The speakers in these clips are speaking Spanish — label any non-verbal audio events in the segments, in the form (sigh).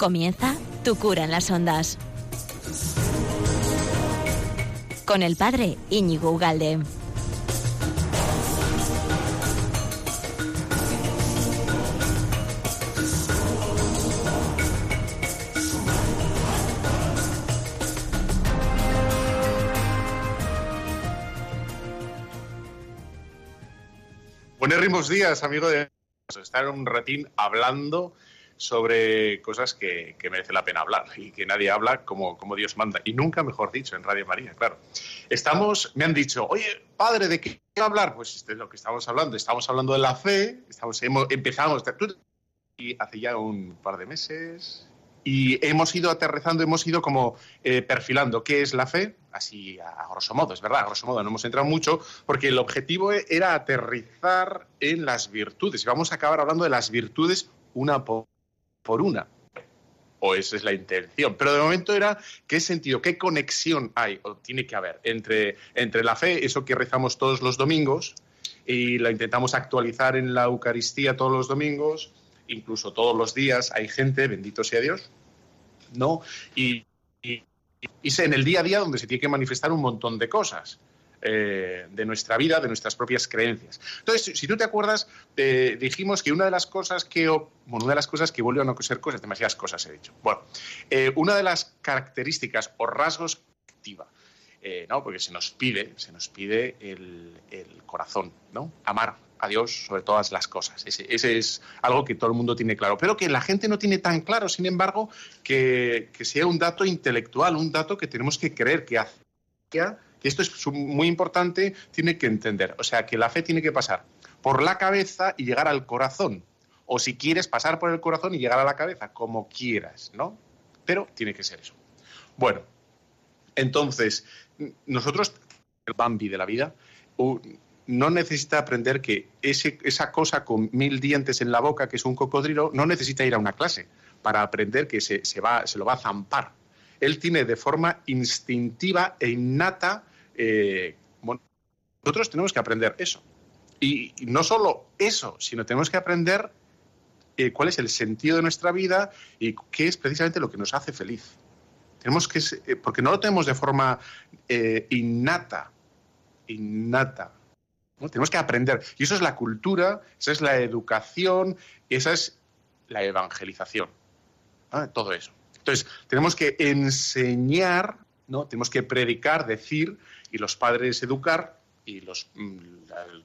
Comienza Tu cura en las ondas. Con el padre Íñigo Ugalde. Buenos días, amigo de... Estar un ratín hablando sobre cosas que, que, merece la pena hablar y que nadie habla como, como Dios manda. Y nunca, mejor dicho, en Radio María, claro. Estamos, me han dicho, oye, padre, ¿de qué hablar? Pues de lo que estamos hablando. Estamos hablando de la fe, estamos, hemos, empezamos y hace ya un par de meses, y hemos ido aterrizando, hemos ido como eh, perfilando qué es la fe, así a, grosso modo, es verdad, a grosso modo no hemos entrado mucho, porque el objetivo era aterrizar en las virtudes. Y vamos a acabar hablando de las virtudes una por, una. O esa es la intención. Pero de momento era qué sentido, qué conexión hay o tiene que haber entre, entre la fe, eso que rezamos todos los domingos, y la intentamos actualizar en la Eucaristía todos los domingos, incluso todos los días hay gente, bendito sea Dios, ¿no? Y, y, en el día a día donde se tiene que manifestar un montón de cosas. Eh, de nuestra vida, de nuestras propias creencias. Entonces, si tú te acuerdas, eh, dijimos que una de las cosas que, bueno, una de las cosas que vuelven a ser cosas, demasiadas cosas he dicho. Bueno, eh, una de las características o rasgos activa, ¿no? Porque se nos pide, se nos pide el, corazón, ¿no? Amar, a Dios sobre todas las cosas. Ese, es algo que todo el mundo tiene claro, pero que la gente no tiene tan claro, sin embargo, que, sea un dato intelectual, un dato que tenemos que creer, que, que esto es muy importante, tiene que entender. O sea, que la fe tiene que pasar por la cabeza y llegar al corazón. O si quieres pasar por el corazón y llegar a la cabeza, como quieras, ¿no? Pero tiene que ser eso. Bueno, entonces, nosotros, el Bambi de la vida, no necesita aprender que esa cosa con mil dientes en la boca, que es un cocodrilo, no necesita ir a una clase para aprender que se, va, se lo va a zampar. Él tiene de forma instintiva e innata. Eh, nosotros tenemos que aprender eso. Y, no solo eso, sino tenemos que aprender eh, cuál es el sentido de nuestra vida y qué es precisamente lo que nos hace feliz. Tenemos que, eh, porque no lo tenemos de forma innata, innata. Tenemos que aprender. Y eso es la cultura, esa es la educación, esa es la evangelización. Todo eso. Entonces, tenemos que enseñar, ¿no? tenemos que predicar, decir, y los padres educar, y los mm,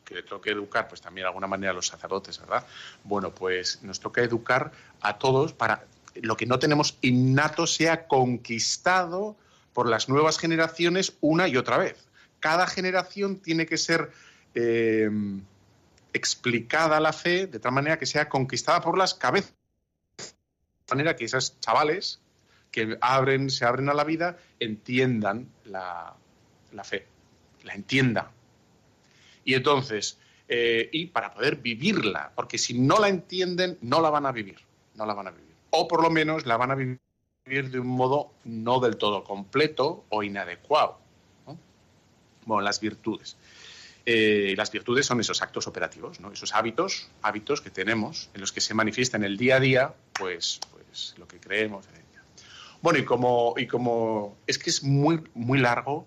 que toque educar, pues también de alguna manera los sacerdotes, ¿verdad? Bueno, pues nos toca educar a todos para lo que no tenemos innato sea conquistado por las nuevas generaciones una y otra vez. Cada generación tiene que ser eh, explicada la fe de tal manera que sea conquistada por las cabezas. De manera que esos chavales que abren, se abren a la vida entiendan la, fe, la entiendan. Y entonces, eh, y para poder vivirla, porque si no la entienden, no la van a vivir, no la van a vivir. O por lo menos la van a vivir de un modo no del todo completo o inadecuado. Bueno, las virtudes. Eh, las virtudes son esos actos operativos, ¿no? esos hábitos, hábitos que tenemos en los que se manifiesta en el día a día, pues, pues lo que creemos. Bueno, y como, y como es que es muy, muy largo,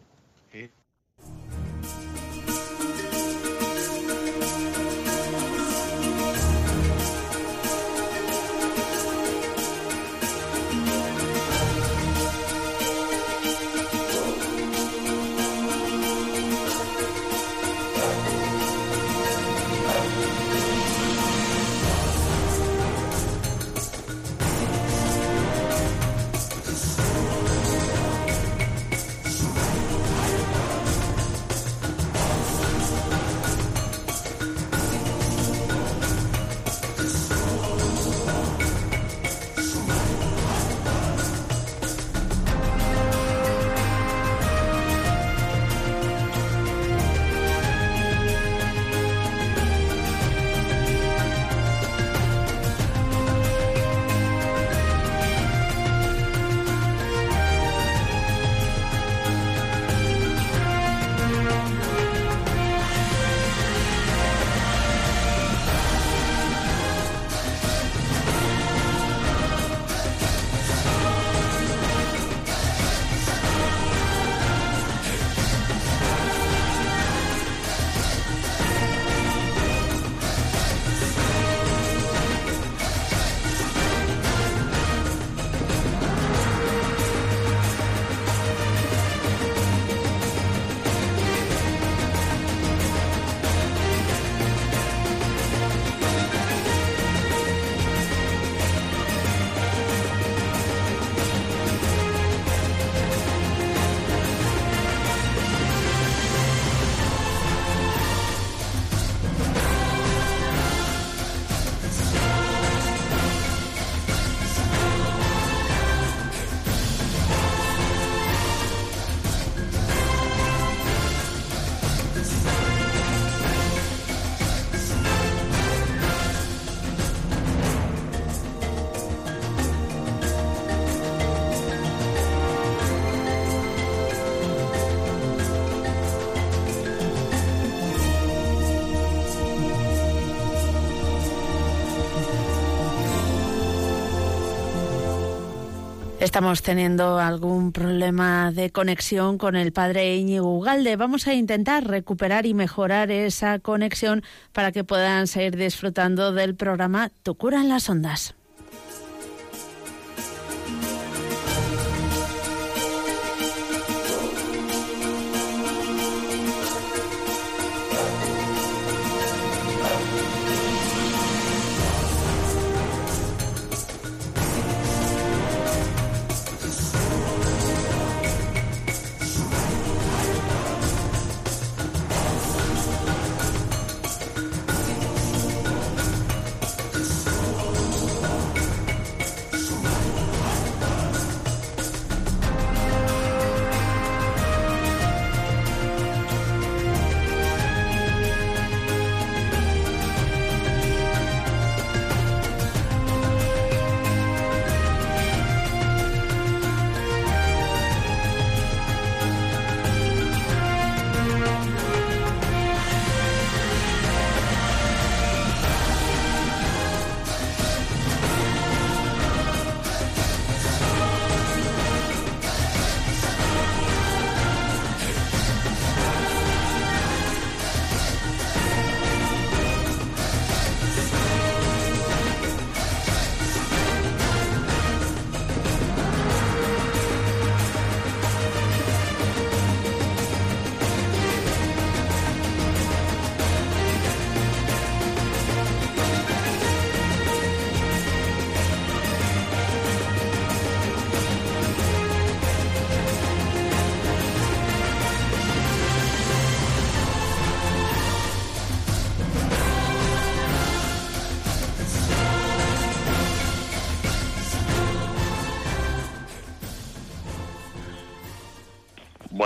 Estamos teniendo algún problema de conexión con el padre Íñigo Ugalde. Vamos a intentar recuperar y mejorar esa conexión para que puedan seguir disfrutando del programa Tu cura en las ondas.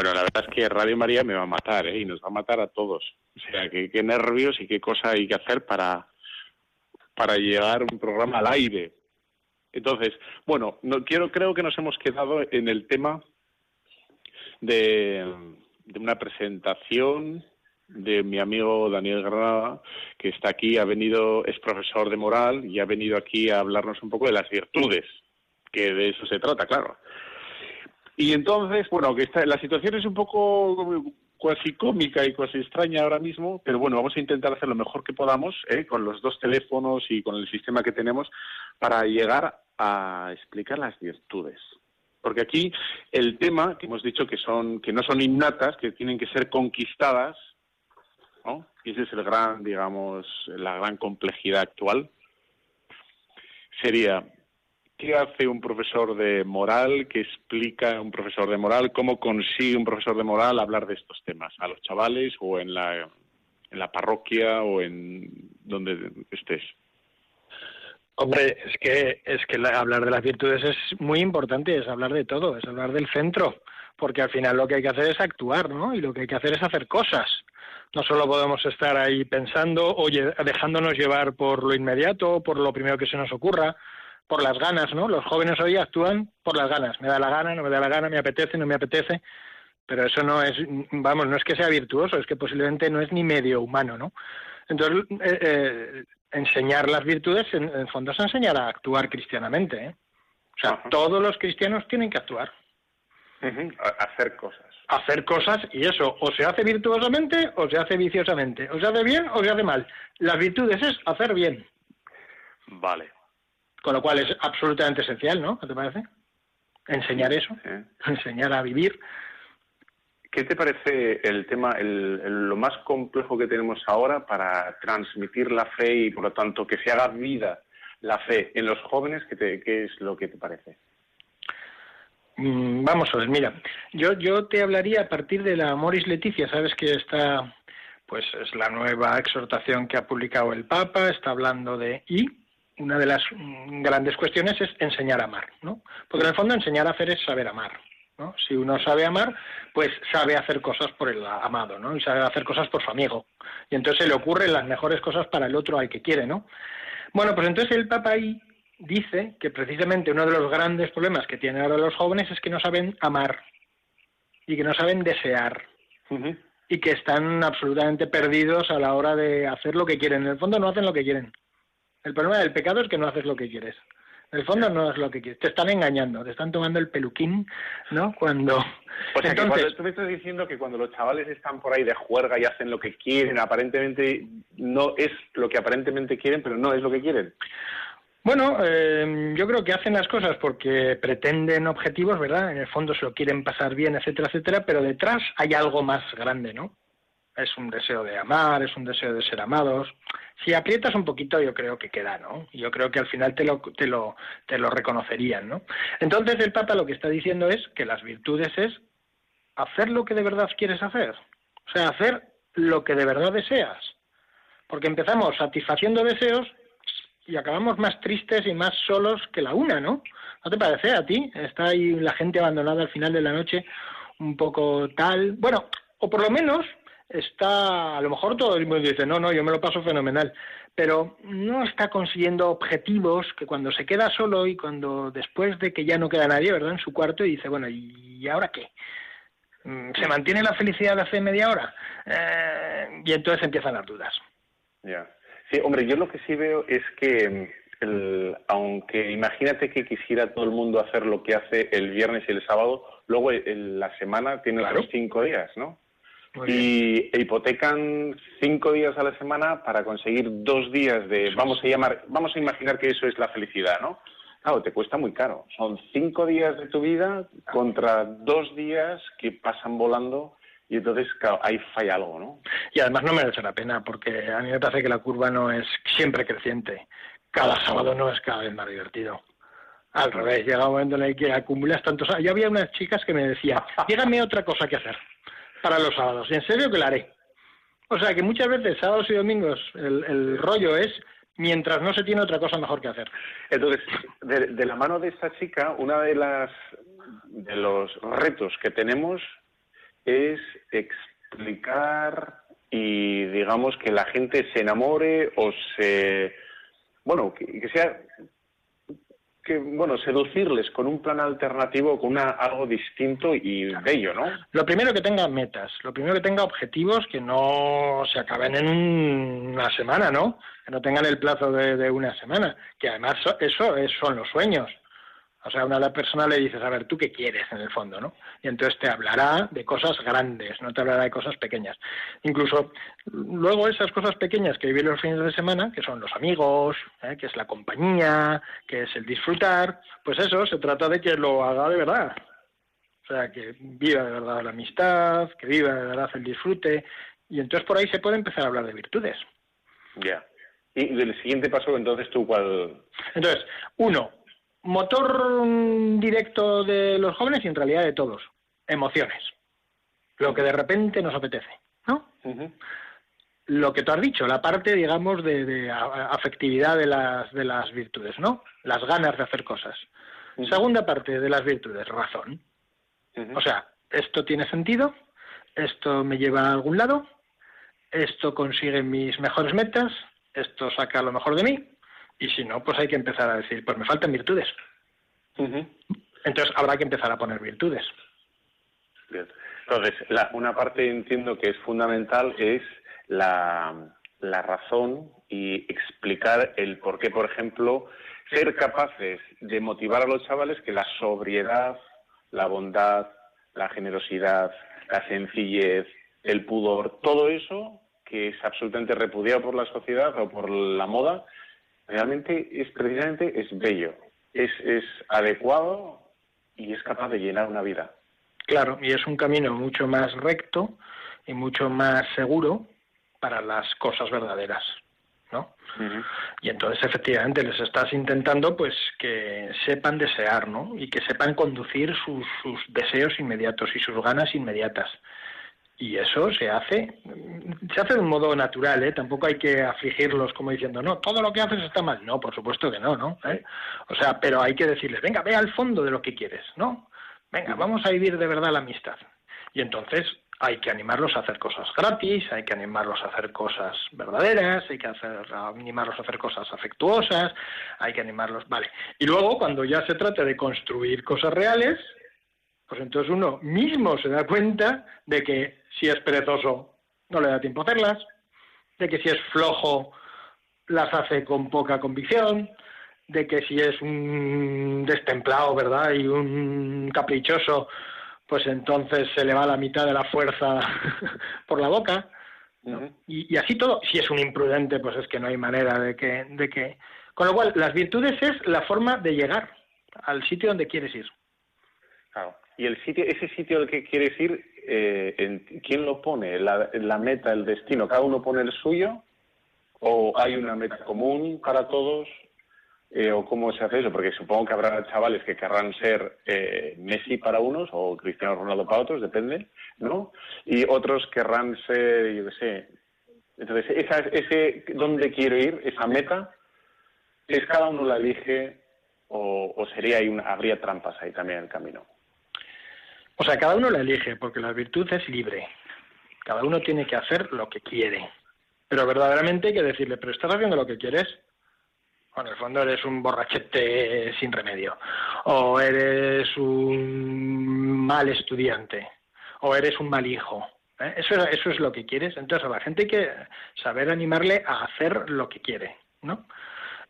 Bueno, la verdad es que Radio María me va a matar, ¿eh? Y nos va a matar a todos. O sea, qué, qué nervios y qué cosa hay que hacer para, para llegar un programa al aire. Entonces, bueno, no, quiero, creo que nos hemos quedado en el tema de, de una presentación de mi amigo Daniel Granada, que está aquí, ha venido, es profesor de moral y ha venido aquí a hablarnos un poco de las virtudes, que de eso se trata, claro. Y entonces, bueno, que está, la situación es un poco cuasi cómica y cuasi extraña ahora mismo, pero bueno, vamos a intentar hacer lo mejor que podamos ¿eh? con los dos teléfonos y con el sistema que tenemos para llegar a explicar las virtudes. Porque aquí el tema que hemos dicho que son que no son innatas, que tienen que ser conquistadas, ¿no? Ese es el gran, digamos, la gran complejidad actual. Sería ¿Qué hace un profesor de moral? ¿Qué explica un profesor de moral? ¿Cómo consigue un profesor de moral hablar de estos temas a los chavales o en la, en la parroquia o en donde estés? Hombre, es que es que hablar de las virtudes es muy importante, es hablar de todo, es hablar del centro, porque al final lo que hay que hacer es actuar, ¿no? Y lo que hay que hacer es hacer cosas. No solo podemos estar ahí pensando, oye, dejándonos llevar por lo inmediato, por lo primero que se nos ocurra, por las ganas, ¿no? Los jóvenes hoy actúan por las ganas. Me da la gana, no me da la gana, me apetece, no me apetece. Pero eso no es, vamos, no es que sea virtuoso, es que posiblemente no es ni medio humano, ¿no? Entonces, eh, eh, enseñar las virtudes, en, el fondo, es enseñar a actuar cristianamente, ¿eh? O sea, todos los cristianos tienen que actuar. Hacer cosas. Hacer cosas y eso, o se hace virtuosamente o se hace viciosamente. O se hace bien o se hace mal. Las virtudes es hacer bien. Vale. Con lo cual es absolutamente esencial, ¿no? ¿Qué te parece? Enseñar eso, enseñar a vivir. ¿Qué te parece el tema, el, lo más complejo que tenemos ahora para transmitir la fe y, por lo tanto, que se haga vida la fe en los jóvenes? ¿Qué, te, qué es lo que te parece? Mm, vamos a ver, mira, yo, yo te hablaría a partir de la Moris Leticia, sabes que está, pues es la nueva exhortación que ha publicado el Papa, está hablando de y una de las grandes cuestiones es enseñar a amar, ¿no? Porque en el fondo enseñar a hacer es saber amar, ¿no? Si uno sabe amar, pues sabe hacer cosas por el amado, ¿no? Y sabe hacer cosas por su amigo. Y entonces se le ocurren las mejores cosas para el otro al que quiere, ¿no? Bueno, pues entonces el Papa ahí dice que precisamente uno de los grandes problemas que tienen ahora los jóvenes es que no saben amar y que no saben desear. Y que están absolutamente perdidos a la hora de hacer lo que quieren. En el fondo no hacen lo que quieren. El problema del pecado es que no haces lo que quieres. En el fondo no es lo que quieres. Te están engañando, te están tomando el peluquín, ¿no? Cuando... (laughs) O sea, que cuando, tú me estás diciendo que cuando los chavales están por ahí de juerga y hacen lo que quieren, aparentemente no es lo que aparentemente quieren, pero no es lo que quieren. Bueno, eh, yo creo que hacen las cosas porque pretenden objetivos, ¿verdad? En el fondo se lo quieren pasar bien, etcétera, etcétera, pero detrás hay algo más grande, ¿no? Es un deseo de amar, es un deseo de ser amados. Si aprietas un poquito, yo creo que queda, ¿no? Yo creo que al final te lo, te lo, te lo reconocerían, ¿no? Entonces el Papa lo que está diciendo es que las virtudes es hacer lo que de verdad quieres hacer. O sea, hacer lo que de verdad deseas. Porque empezamos satisfaciendo deseos y acabamos más tristes y más solos que la una, ¿no? ¿No te parece a ti? Está ahí la gente abandonada al final de la noche, un poco tal. Bueno, o por lo menos está, a lo mejor todo el mundo dice, no, no, yo me lo paso fenomenal, pero no está consiguiendo objetivos que cuando se queda solo y cuando después de que ya no queda nadie, ¿verdad?, en su cuarto y dice, bueno, ¿y ahora qué? Mm, ¿Se mantiene la felicidad de hace media hora? Eh, y entonces empiezan las dudas. Ya. Sí, hombre, yo lo que sí veo es que, el, aunque imagínate que quisiera todo el mundo hacer lo que hace el viernes y el sábado, luego la semana tiene los cinco días, ¿no? Y hipotecan cinco días a la semana para conseguir dos días de vamos a llamar vamos a imaginar que eso es la felicidad no claro te cuesta muy caro son cinco días de tu vida contra dos días que pasan volando y entonces, claro, ahí falla algo, ¿no? Y además no merece la pena, porque a mí me parece que la curva no es siempre creciente. Cada sábado no es cada vez más divertido. Al revés, llega un momento en el que acumulas tantos... Yo había unas chicas que me decían, dígame otra cosa que hacer para los sábados. En serio que la haré. O sea que muchas veces, sábados y domingos, el, rollo es mientras no se tiene otra cosa mejor que hacer. Entonces, de, de la mano de esta chica, una de las de los retos que tenemos es explicar y digamos que la gente se enamore o se bueno que, sea que bueno seducirles con un plan alternativo con una, algo distinto y bello no lo primero que tenga metas lo primero que tenga objetivos que no se acaben en una semana no que no tengan el plazo de, de una semana que además eso es, son los sueños o sea, a una persona le dices, a ver, ¿tú qué quieres en el fondo? ¿no? Y entonces te hablará de cosas grandes, no te hablará de cosas pequeñas. Incluso luego esas cosas pequeñas que viven los fines de semana, que son los amigos, ¿eh? que es la compañía, que es el disfrutar, pues eso, se trata de que lo haga de verdad. O sea, que viva de verdad la amistad, que viva de verdad el disfrute. Y entonces por ahí se puede empezar a hablar de virtudes. Ya. Y del siguiente paso, entonces, ¿tú cuál...? Entonces, uno, motor directo de los jóvenes y en realidad de todos, emociones. Lo que de repente nos apetece, ¿no? Lo que tú has dicho, la parte, digamos, de, afectividad de las, de las virtudes, ¿no? Las ganas de hacer cosas. Segunda parte de las virtudes, razón. O sea, esto tiene sentido, esto me lleva a algún lado, esto consigue mis mejores metas, esto saca lo mejor de mí, y si no, pues hay que empezar a decir, pues me faltan virtudes. Entonces habrá que empezar a poner virtudes. Entonces, una parte entiendo que es fundamental es la, la razón y explicar el por qué, por ejemplo, ser capaces de motivar a los chavales que la sobriedad, la bondad, la generosidad, la sencillez, el pudor, todo eso que es absolutamente repudiado por la sociedad o por la moda, realmente es precisamente es bello, es, es adecuado y es capaz de llenar una vida. Claro, y es un camino mucho más recto y mucho más seguro para las cosas verdaderas, ¿no? Y entonces efectivamente les estás intentando pues que sepan desear, ¿no? Y que sepan conducir sus, sus deseos inmediatos y sus ganas inmediatas y eso se hace se hace de un modo natural ¿eh? tampoco hay que afligirlos como diciendo no todo lo que haces está mal no por supuesto que no no ¿Eh? o sea pero hay que decirles venga ve al fondo de lo que quieres no venga vamos a vivir de verdad la amistad y entonces hay que animarlos a hacer cosas gratis, hay que animarlos a hacer cosas verdaderas, hay que hacer, animarlos a hacer cosas afectuosas, hay que animarlos, vale. Y luego, cuando ya se trata de construir cosas reales, pues entonces uno mismo se da cuenta de que si es perezoso no le da tiempo a hacerlas, de que si es flojo las hace con poca convicción, de que si es un destemplado, ¿verdad? Y un caprichoso, pues entonces se le va la mitad de la fuerza (laughs) por la boca. y, y, así todo. Si es un imprudente, pues es que no hay manera de que, de que. Con lo cual, las virtudes es la forma de llegar al sitio donde quieres ir. Claro. Y el sitio, ese sitio al que quieres ir, eh, ¿quién lo pone? La, meta, el destino. ¿Cada uno pone el suyo? ¿O hay una meta común para todos? Eh, ¿O cómo se hace eso? Porque supongo que habrá chavales que querrán ser eh, Messi para unos o Cristiano Ronaldo para otros, depende, ¿no? Y otros querrán ser, yo qué sé. Entonces, esa, ese dónde quiero ir, esa meta, es cada uno la elige o, o sería ahí una, habría trampas ahí también en el camino. O sea, cada uno la elige porque la virtud es libre. Cada uno tiene que hacer lo que quiere. Pero verdaderamente hay que decirle, pero estás haciendo lo que quieres. Bueno, en el fondo eres un borrachete sin remedio. O eres un mal estudiante. O eres un mal hijo. ¿eh? Eso, eso es lo que quieres. Entonces a la gente hay que saber animarle a hacer lo que quiere. ¿no?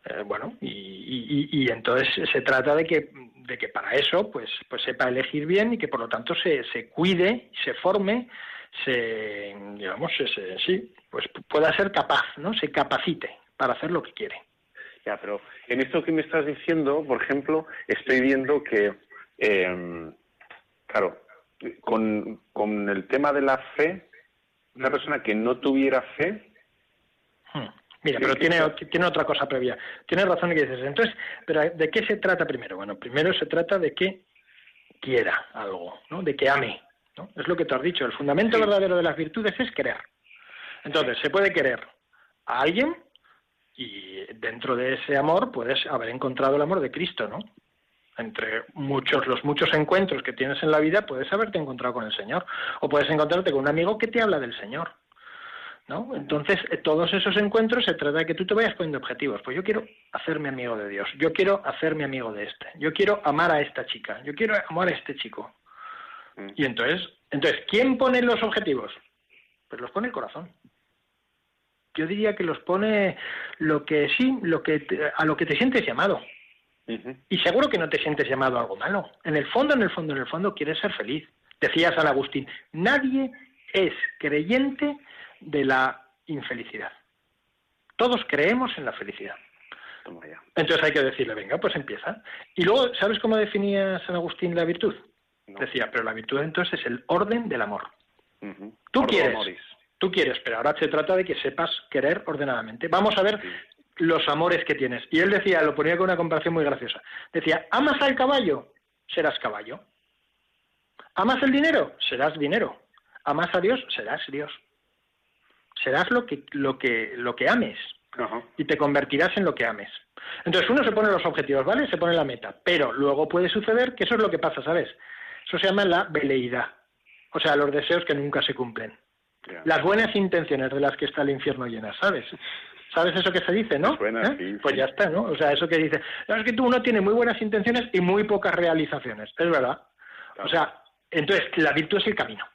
Eh, bueno, y, y, y, entonces se trata de que, de que para eso pues, pues sepa elegir bien y que por lo tanto se, se cuide, se forme, se, digamos, se, sí, pues pueda ser capaz, ¿no? Se capacite para hacer lo que quiere. Ya, pero en esto que me estás diciendo, por ejemplo, estoy viendo que, eh, claro, con, con el tema de la fe, una persona que no tuviera fe, hmm. Mira, pero tiene, tiene otra cosa previa. Tienes razón en que dices. Entonces, pero ¿de qué se trata primero? Bueno, primero se trata de que quiera algo, ¿no? De que ame, ¿no? Es lo que te has dicho. El fundamento verdadero de las virtudes es querer. Entonces, se puede querer a alguien y dentro de ese amor puedes haber encontrado el amor de Cristo, ¿no? Entre muchos, los muchos encuentros que tienes en la vida, puedes haberte encontrado con el Señor. O puedes encontrarte con un amigo que te habla del Señor. ¿No? Entonces, eh, todos esos encuentros se trata de que tú te vayas poniendo objetivos. Pues yo quiero hacerme amigo de Dios, yo quiero hacerme amigo de este, yo quiero amar a esta chica, yo quiero amar a este chico. Mm. Y entonces, entonces, ¿quién pone los objetivos? Pues los pone el corazón. Yo diría que los pone lo que sí, lo que te, a lo que te sientes llamado. Uh -huh. Y seguro que no te sientes llamado a algo malo. En el fondo, en el fondo, en el fondo, quieres ser feliz. Decía San Agustín, nadie es creyente de la infelicidad. Todos creemos en la felicidad. Entonces hay que decirle, venga, pues empieza. Y luego, ¿sabes cómo definía San Agustín la virtud? No. Decía, pero la virtud entonces es el orden del amor. Uh -huh. Tú Ordo quieres, tú quieres, pero ahora se trata de que sepas querer ordenadamente. Vamos a ver Sí. los amores que tienes. Y él decía, lo ponía con una comparación muy graciosa. Decía, ¿amas al caballo? Serás caballo. ¿Amas el dinero? Serás dinero. ¿Amas a Dios? Serás Dios. Serás lo que, lo que, lo que ames Ajá. y te convertirás en lo que ames. Entonces uno se pone los objetivos, ¿vale? Se pone la meta, pero luego puede suceder que eso es lo que pasa, ¿sabes? Eso se llama la veleidad, o sea, los deseos que nunca se cumplen. Las buenas intenciones de las que está el infierno llenas, ¿sabes? ¿Sabes eso que se dice, no? ¿Eh? sí, pues ya está, ¿no? O sea, eso que dice, no, es que tú uno tiene muy buenas intenciones y muy pocas realizaciones, es verdad. Claro. O sea, entonces la virtud es el camino.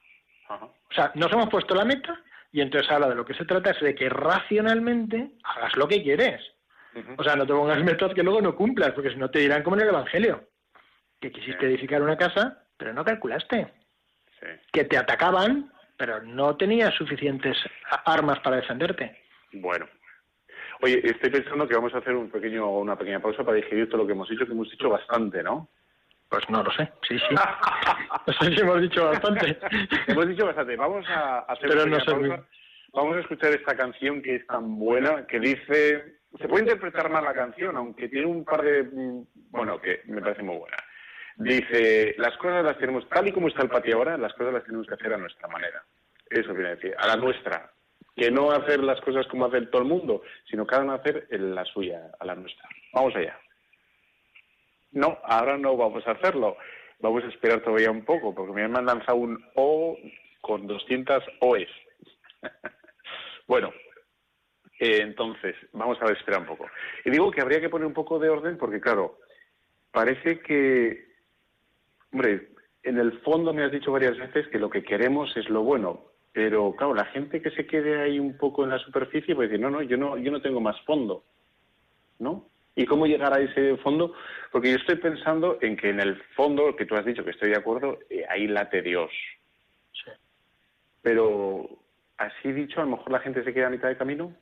Ajá. O sea, nos hemos puesto la meta y entonces ahora de lo que se trata es de que racionalmente hagas lo que quieres. O sea, no te pongas metas que luego no cumplas, porque si no te dirán como en el Evangelio, que quisiste Sí. edificar una casa, pero no calculaste, Sí. que te atacaban, pero no tenías suficientes armas para defenderte. Bueno. Oye, estoy pensando que vamos a hacer un pequeño, una pequeña pausa para digerir todo lo que hemos dicho, que hemos dicho bastante, ¿no? Pues no lo sé, sí, sí. No sé si hemos dicho bastante. (laughs) hemos dicho bastante. Vamos a hacer Pero no pausa. Vamos a escuchar esta canción que es tan buena, que dice... Se puede interpretar mal la canción, aunque tiene un par de... mm, Bueno, que me parece muy buena. Dice, las cosas las tenemos, tal y como está el patio ahora, las cosas las tenemos que hacer a nuestra manera. Eso quiere decir, a la nuestra. Que no hacer las cosas como hace todo el mundo, sino cada uno hacer la suya, a la nuestra. Vamos allá. No, ahora no vamos a hacerlo. Vamos a esperar todavía un poco, porque me han lanzado un O con 200 OEs. (laughs) bueno, eh, entonces, vamos a ver, esperar un poco. Y digo que habría que poner un poco de orden, porque claro, parece que, hombre, en el fondo me has dicho varias veces que lo que queremos es lo bueno, pero claro, la gente que se quede ahí un poco en la superficie puede decir, no, no, yo no, yo no tengo más fondo, ¿no? ¿Y cómo llegar a ese fondo? Porque yo estoy pensando en que en el fondo, que tú has dicho que estoy de acuerdo, eh, ahí late Dios. Sí. Pero así dicho, a lo mejor la gente se queda a mitad de camino.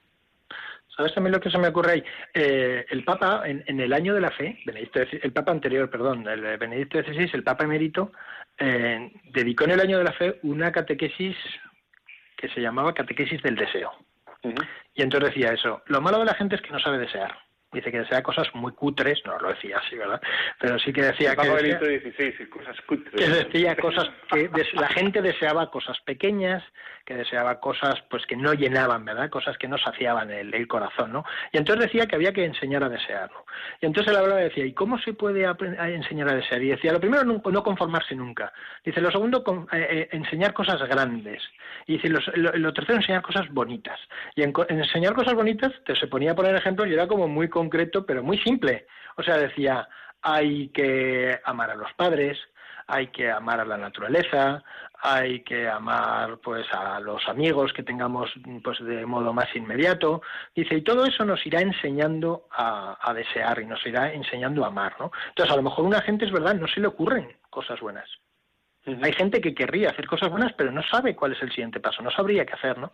¿Sabes también lo que se me ocurre ahí? Eh, el Papa, en, el año de la fe, Benedicto, el Papa anterior, perdón, el Benedicto XVI, el Papa emérito, eh, dedicó en el año de la fe una catequesis que se llamaba catequesis del deseo. Y entonces decía eso, lo malo de la gente es que no sabe desear dice que desea cosas muy cutres, no lo decía así, ¿verdad? Pero sí que decía que decía, cosas cutres. que decía cosas que la gente deseaba cosas pequeñas, que deseaba cosas pues que no llenaban, ¿verdad? Cosas que no saciaban el, el corazón, ¿no? Y entonces decía que había que enseñar a desear, ¿no? Y entonces él hablaba decía, ¿y cómo se puede enseñar a desear? Y decía, lo primero no, conformarse nunca. Dice, lo segundo, eh, eh, enseñar cosas grandes. Y dice, lo, tercero, enseñar cosas bonitas. Y en, enseñar cosas bonitas, te se ponía a poner ejemplos y era como muy concreto, pero muy simple. O sea, decía, hay que amar a los padres, hay que amar a la naturaleza, hay que amar pues a los amigos que tengamos pues de modo más inmediato dice y todo eso nos irá enseñando a, a, desear y nos irá enseñando a amar no entonces a lo mejor a una gente es verdad no se le ocurren cosas buenas hay gente que querría hacer cosas buenas, pero no sabe cuál es el siguiente paso, no sabría qué hacer, ¿no?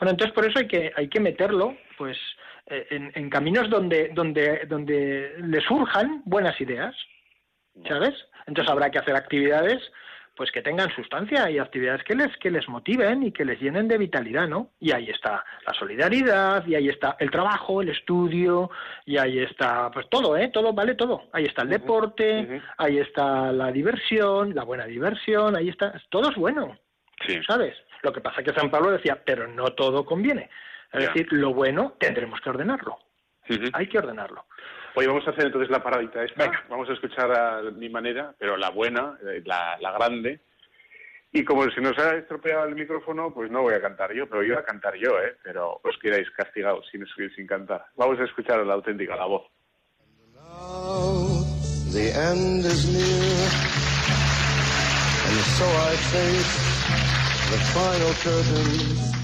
Bueno, entonces por eso hay que, hay que meterlo, pues, en, en, caminos donde, donde, donde le surjan buenas ideas, ¿sabes? Entonces habrá que hacer actividades pues que tengan sustancia y actividades que les que les motiven y que les llenen de vitalidad, ¿no? Y ahí está la solidaridad, y ahí está el trabajo, el estudio, y ahí está pues todo, ¿eh? Todo vale todo. Ahí está el deporte, ahí está la diversión, la buena diversión, ahí está, todo es bueno. Sí. ¿Sabes? Lo que pasa es que San Pablo decía, pero no todo conviene. Es decir, lo bueno tendremos que ordenarlo. Hay que ordenarlo. Oye, vamos a hacer entonces la paradita esta. Vamos a escuchar a mi manera, pero la buena, eh, la, la grande. Y como se nos ha estropeado el micrófono, pues no voy a cantar yo, pero voy a cantar yo, ¿eh? Pero os quedáis castigados sin escribir, sin cantar. Vamos a escuchar la auténtica, la voz. the end is near, and so I face the final curtain.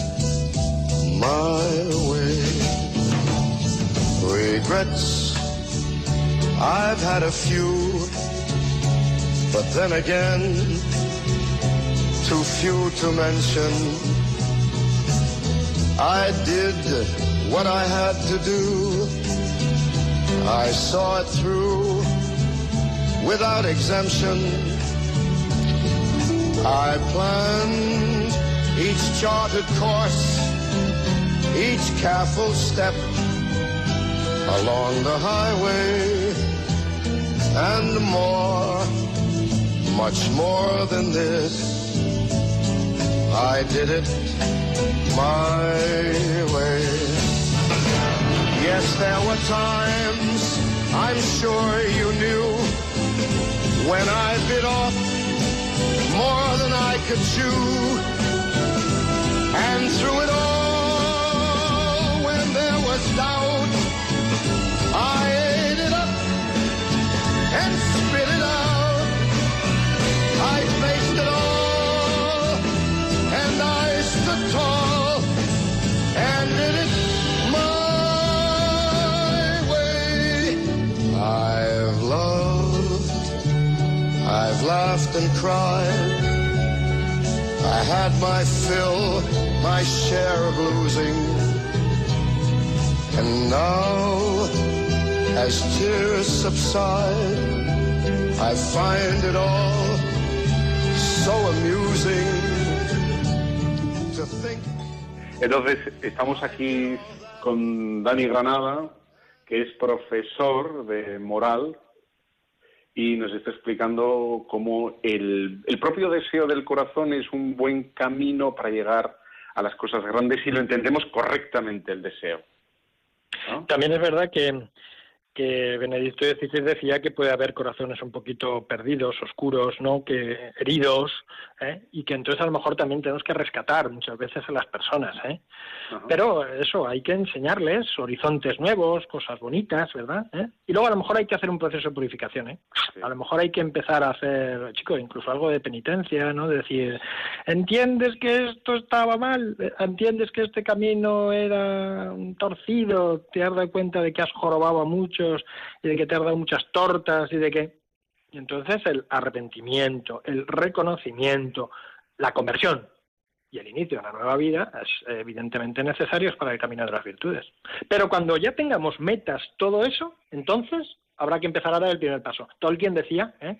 my way. Regrets, I've had a few, but then again, too few to mention. I did what I had to do. I saw it through without exemption. I planned each charted course, each careful step along the highway and more, much more than this. I did it my way. Yes, there were times I'm sure you knew when I bit off more than I could chew. And through it all, was doubt, I ate it up and spit it out. I faced it all and I stood tall and did it my way. I've loved, I've laughed and cried. I had my fill, my share of losing. And now As tears subside, I find it all so amusing to. Entonces, estamos aquí con Dani Granada, que es profesor de moral y nos está explicando cómo el, el, propio deseo del corazón es un buen camino para llegar a las cosas grandes si lo entendemos correctamente el deseo. También es verdad que que Benedicto XVI decía que puede haber corazones un poquito perdidos, oscuros, ¿no? que heridos, ¿eh? y que entonces a lo mejor también tenemos que rescatar muchas veces a las personas. ¿eh? Pero eso, hay que enseñarles horizontes nuevos, cosas bonitas, ¿verdad? ¿Eh? Y luego a lo mejor hay que hacer un proceso de purificación. ¿eh? A lo mejor hay que empezar a hacer, chicos, incluso algo de penitencia, ¿no? decir, ¿entiendes que esto estaba mal? ¿Entiendes que este camino era torcido? ¿Te has dado cuenta de que has jorobado mucho? Y de que te ha dado muchas tortas y de que... Y entonces el arrepentimiento, el reconocimiento, la conversión y el inicio de una nueva vida es evidentemente necesarios para el camino de las virtudes. Pero cuando ya tengamos metas, todo eso, entonces habrá que empezar a dar el primer paso. Tolkien decía ¿eh?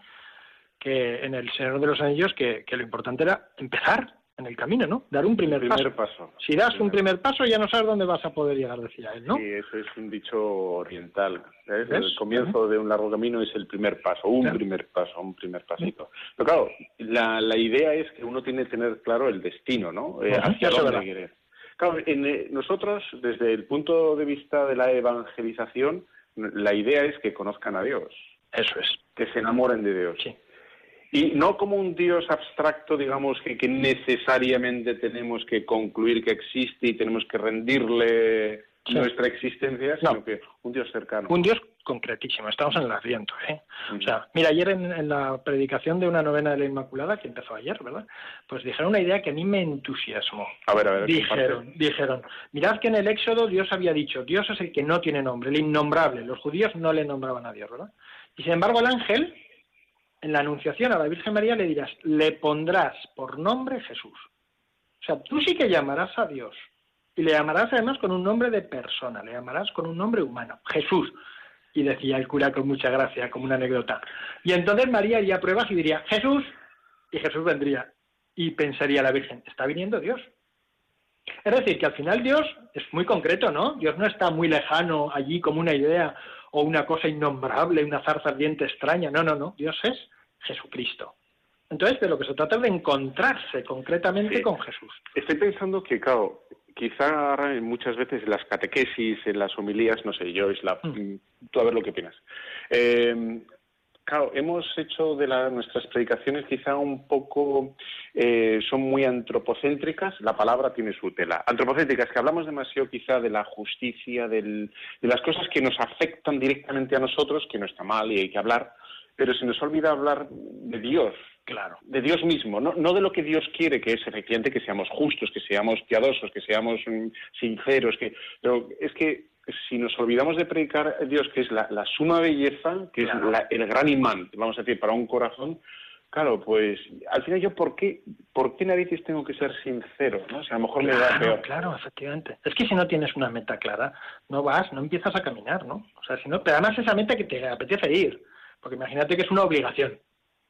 que en El Señor de los Anillos que lo importante era empezar en el camino, ¿no? Dar un primer, paso. Si das un primer paso ya no sabes dónde vas a poder llegar, decía él, ¿no? Sí, eso es un dicho oriental. El comienzo de un largo camino es el primer paso, un primer paso, un primer pasito. Pero claro, la, la, idea es que uno tiene que tener claro el destino, ¿no? Eh, hacia dónde quiere. Claro, en, eh, nosotros, desde el punto de vista de la evangelización, la idea es que conozcan a Dios. Eso es. Que se enamoren de Dios. Sí. Y no como un Dios abstracto, digamos, que, que, necesariamente tenemos que concluir que existe y tenemos que rendirle nuestra existencia, sino que un Dios cercano. Un Dios concretísimo, estamos en el asiento. ¿eh? O sea, mira, ayer en, la predicación de una novena de la Inmaculada, que empezó ayer, ¿verdad? Pues dijeron una idea que a mí me entusiasmó. A ver, a ver. Dijeron, dijeron, mirad que en el Éxodo Dios había dicho, Dios es el que no tiene nombre, el innombrable. Los judíos no le nombraban a Dios, ¿verdad? Y sin embargo el ángel en la Anunciación a la Virgen María le dirás, le pondrás por nombre Jesús. O sea, tú sí que llamarás a Dios. Y le llamarás además con un nombre de persona, le llamarás con un nombre humano, Jesús. Y decía el cura con mucha gracia, como una anécdota. Y entonces María haría pruebas y diría, Jesús, y Jesús vendría. Y pensaría la Virgen, está viniendo Dios. Es decir, que al final Dios es muy concreto, ¿no? Dios no está muy lejano allí como una idea o una cosa innombrable, una zarza ardiente extraña. No, no, no. Dios es Jesucristo. Entonces, de lo que se trata es de encontrarse concretamente con Jesús. Estoy pensando que, claro, quizá muchas veces en las catequesis, en las homilías, no sé, yo, es la, mm. tú a ver lo que opinas. Eh, claro, hemos hecho de nuestras predicaciones quizá un poco, eh, son muy antropocéntricas, la palabra tiene su tela. Antropocéntricas, que hablamos demasiado quizá de la justicia, de las cosas que nos afectan directamente a nosotros, que no está mal y hay que hablar, pero se nos olvida hablar de Dios, claro, de Dios mismo, no, no de lo que Dios quiere, que es efectivamente que seamos justos, que seamos piadosos, que seamos mm, sinceros, que, pero es que si nos olvidamos de predicar a Dios, que es la, suma belleza, que es el gran imán, vamos a decir, para un corazón, claro, pues al final yo, ¿por qué, por qué narices tengo que ser sincero? ¿no? O sea, a lo mejor me da peor. Claro, efectivamente. Es que si no tienes una meta clara, no vas, no empiezas a caminar, ¿no? O sea, si no, pero además esa meta que te apetece ir, porque imagínate que es una obligación,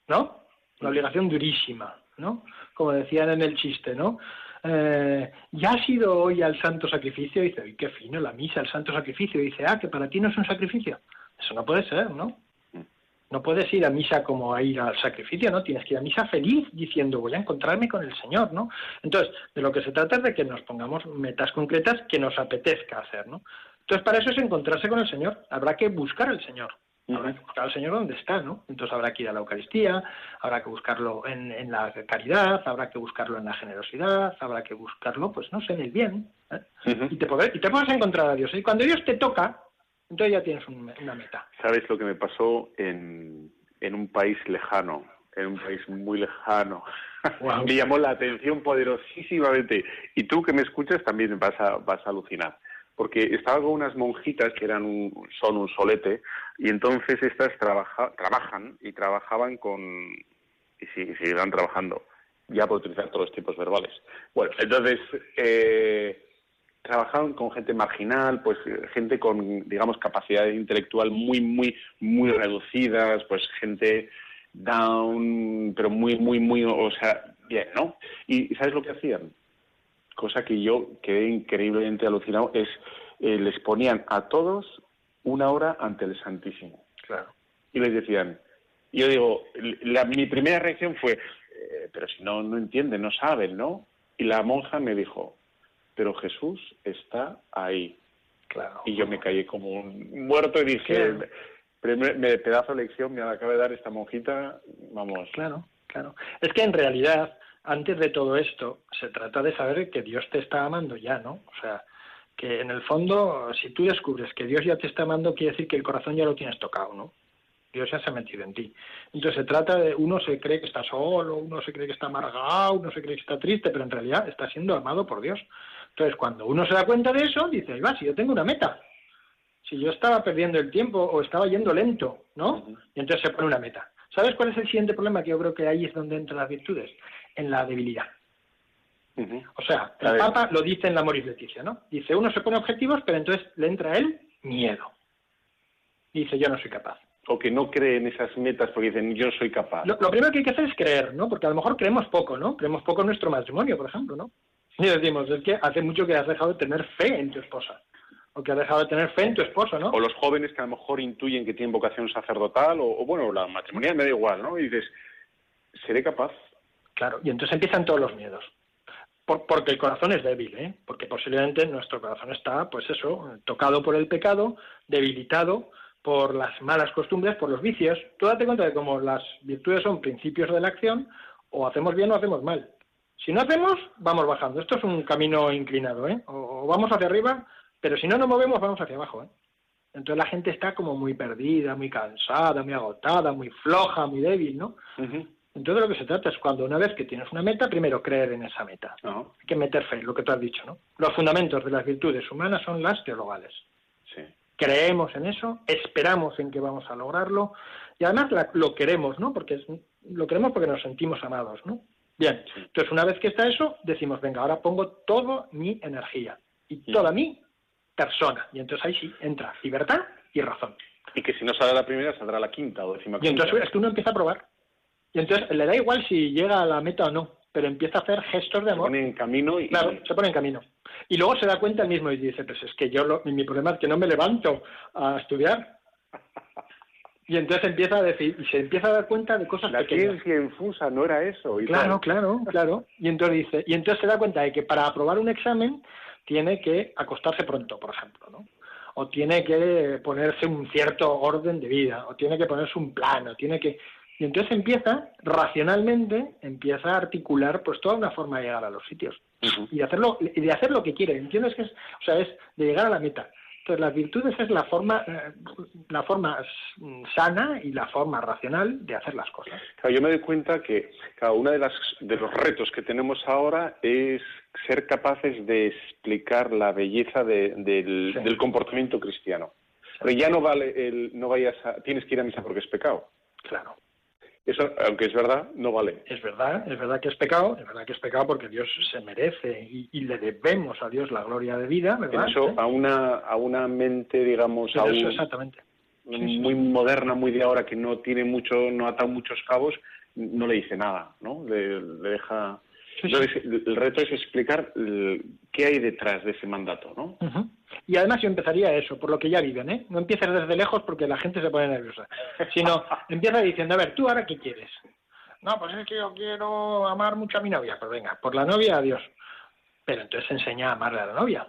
¿no? Una obligación durísima, ¿no? Como decían en el chiste, ¿no? Eh, ¿ya has ido hoy al santo sacrificio? Y dice, ¡ay, qué fino, la misa, el santo sacrificio! Y dice, ah, que para ti no es un sacrificio. Eso no puede ser, ¿no? No puedes ir a misa como a ir al sacrificio, ¿no? Tienes que ir a misa feliz diciendo voy a encontrarme con el Señor, ¿no? Entonces, de lo que se trata es de que nos pongamos metas concretas que nos apetezca hacer, ¿no? Entonces, para eso es encontrarse con el Señor. Habrá que buscar al Señor. Habrá que buscar al Señor donde está, ¿no? Entonces habrá que ir a la Eucaristía, habrá que buscarlo en, la caridad, habrá que buscarlo en la generosidad, habrá que buscarlo, pues no sé, en el bien. ¿eh? y, te y te puedes encontrar a Dios. Y cuando Dios te toca, entonces ya tienes una meta. ¿Sabes lo que me pasó en, en un país lejano? En un país muy lejano. (laughs) me llamó la atención poderosísimamente. Y tú que me escuchas también vas a, vas a alucinar porque estaba con unas monjitas que eran un, son un solete y entonces estas trabajan y trabajaban con y, seguirán trabajando ya por utilizar todos los tipos verbales. Bueno, entonces eh, trabajaban con gente marginal, pues gente con digamos capacidad intelectual muy muy muy reducidas, pues gente down, pero muy muy muy, o sea, bien, ¿no? Y ¿sabes lo que hacían? Cosa que yo quedé increíblemente alucinado, es eh, les ponían a todos una hora ante el Santísimo. Claro. Y les decían, yo digo, la, mi primera reacción fue, eh, pero si no, no entienden, no saben, ¿no? Y la monja me dijo, pero Jesús está ahí. Claro. Y yo me caí como un muerto y dije, me, me pedazo de lección me acaba de dar esta monjita, vamos. Claro, claro. Es que en realidad, antes de todo esto, se trata de saber que Dios te está amando ya, ¿no? O sea, que en el fondo, si tú descubres que Dios ya te está amando, quiere decir que el corazón ya lo tienes tocado, ¿no? Dios ya se ha metido en ti. Entonces se trata de, uno se cree que está solo, uno se cree que está amargado, uno se cree que está triste, pero en realidad está siendo amado por Dios. Entonces cuando uno se da cuenta de eso, dice, ahí va, si yo tengo una meta, si yo estaba perdiendo el tiempo o estaba yendo lento, ¿no? Y entonces se pone una meta. ¿Sabes cuál es el siguiente problema? Que yo creo que ahí es donde entran las virtudes, en la debilidad. O sea, el Papa lo dice en la Moris Leticia, ¿no? Dice, uno se pone objetivos, pero entonces le entra él miedo. dice, yo no soy capaz o que no creen esas metas porque dicen yo soy capaz. Lo, primero que hay que hacer es creer, ¿no? Porque a lo mejor creemos poco, ¿no? Creemos poco en nuestro matrimonio, por ejemplo, ¿no? Y decimos, es que hace mucho que has dejado de tener fe en tu esposa. O que has dejado de tener fe en tu esposo, ¿no? O los jóvenes que a lo mejor intuyen que tienen vocación sacerdotal, o, bueno, la matrimonial me da igual, ¿no? Y dices, ¿seré capaz? Claro, y entonces empiezan todos los miedos. porque el corazón es débil, ¿eh? Porque posiblemente nuestro corazón está, pues eso, tocado por el pecado, debilitado, por las malas costumbres, por los vicios. Tú date cuenta de cómo las virtudes son principios de la acción, o hacemos bien o hacemos mal. Si no hacemos, vamos bajando. Esto es un camino inclinado, ¿eh? O, vamos hacia arriba, pero si no nos movemos, vamos hacia abajo, ¿eh? Entonces la gente está como muy perdida, muy cansada, muy agotada, muy floja, muy débil, ¿no? Entonces lo que se trata es cuando una vez que tienes una meta, primero creer en esa meta. Hay que meter fe, lo que tú has dicho, ¿no? Los fundamentos de las virtudes humanas son las teologales. Sí creemos en eso, esperamos en que vamos a lograrlo y además lo queremos, ¿no? Porque lo queremos porque nos sentimos amados, ¿no? Bien, entonces una vez que está eso, decimos, venga, ahora pongo toda mi energía y toda mi persona. Y entonces ahí sí entra libertad y razón. Y que si no sale la primera, saldrá la quinta o décima Y entonces es que uno empieza a probar. Y entonces le da igual si llega a la meta o no, pero empieza a hacer gestos de amor. Se pone en camino y... Claro, se pone en camino. Y luego se da cuenta el mismo y dice, pues es que yo, mi problema es que no me levanto a estudiar. (laughs) Y entonces empieza a decir, y se empieza a dar cuenta de cosas La ciencia infusa no era eso. claro, claro, claro. Y entonces dice, y entonces se da cuenta de que para aprobar un examen tiene que acostarse pronto, por ejemplo, ¿no? O tiene que ponerse un cierto orden de vida, o tiene que ponerse un plan, o tiene que y entonces empieza, racionalmente, empieza a articular pues toda una forma de llegar a los sitios. Y de hacerlo, y de hacer lo que quiere. ¿Entiendes que es? O sea, es de llegar a la meta. Entonces, las virtudes es la forma, eh, la forma sana y la forma racional de hacer las cosas. Claro, yo me doy cuenta que cada uno de, las, de los retos que tenemos ahora es ser capaces de explicar la belleza del, comportamiento cristiano. Pero ya no vale el no vayas a, tienes que ir a misa porque es pecado. Claro. Eso, aunque es verdad, no vale. Es verdad, es verdad que es pecado, es verdad que es pecado porque Dios se merece y, le debemos a Dios la gloria de vida, ¿verdad? Eso a una a una mente, digamos, exactamente. muy moderna, muy de ahora que no tiene mucho, no ata muchos cabos, no le dice nada, ¿no? Le, deja. El reto es explicar qué hay detrás de ese mandato, ¿no? Y además yo empezaría eso, por lo que ya viven, ¿eh? No empieces desde lejos porque la gente se pone nerviosa, sino (laughs) empieza diciendo, a ver, ¿tú ahora qué quieres? No, pues es que yo quiero amar mucho a mi novia. Pues venga, por la novia, adiós. Pero entonces enseña a amarle a la novia.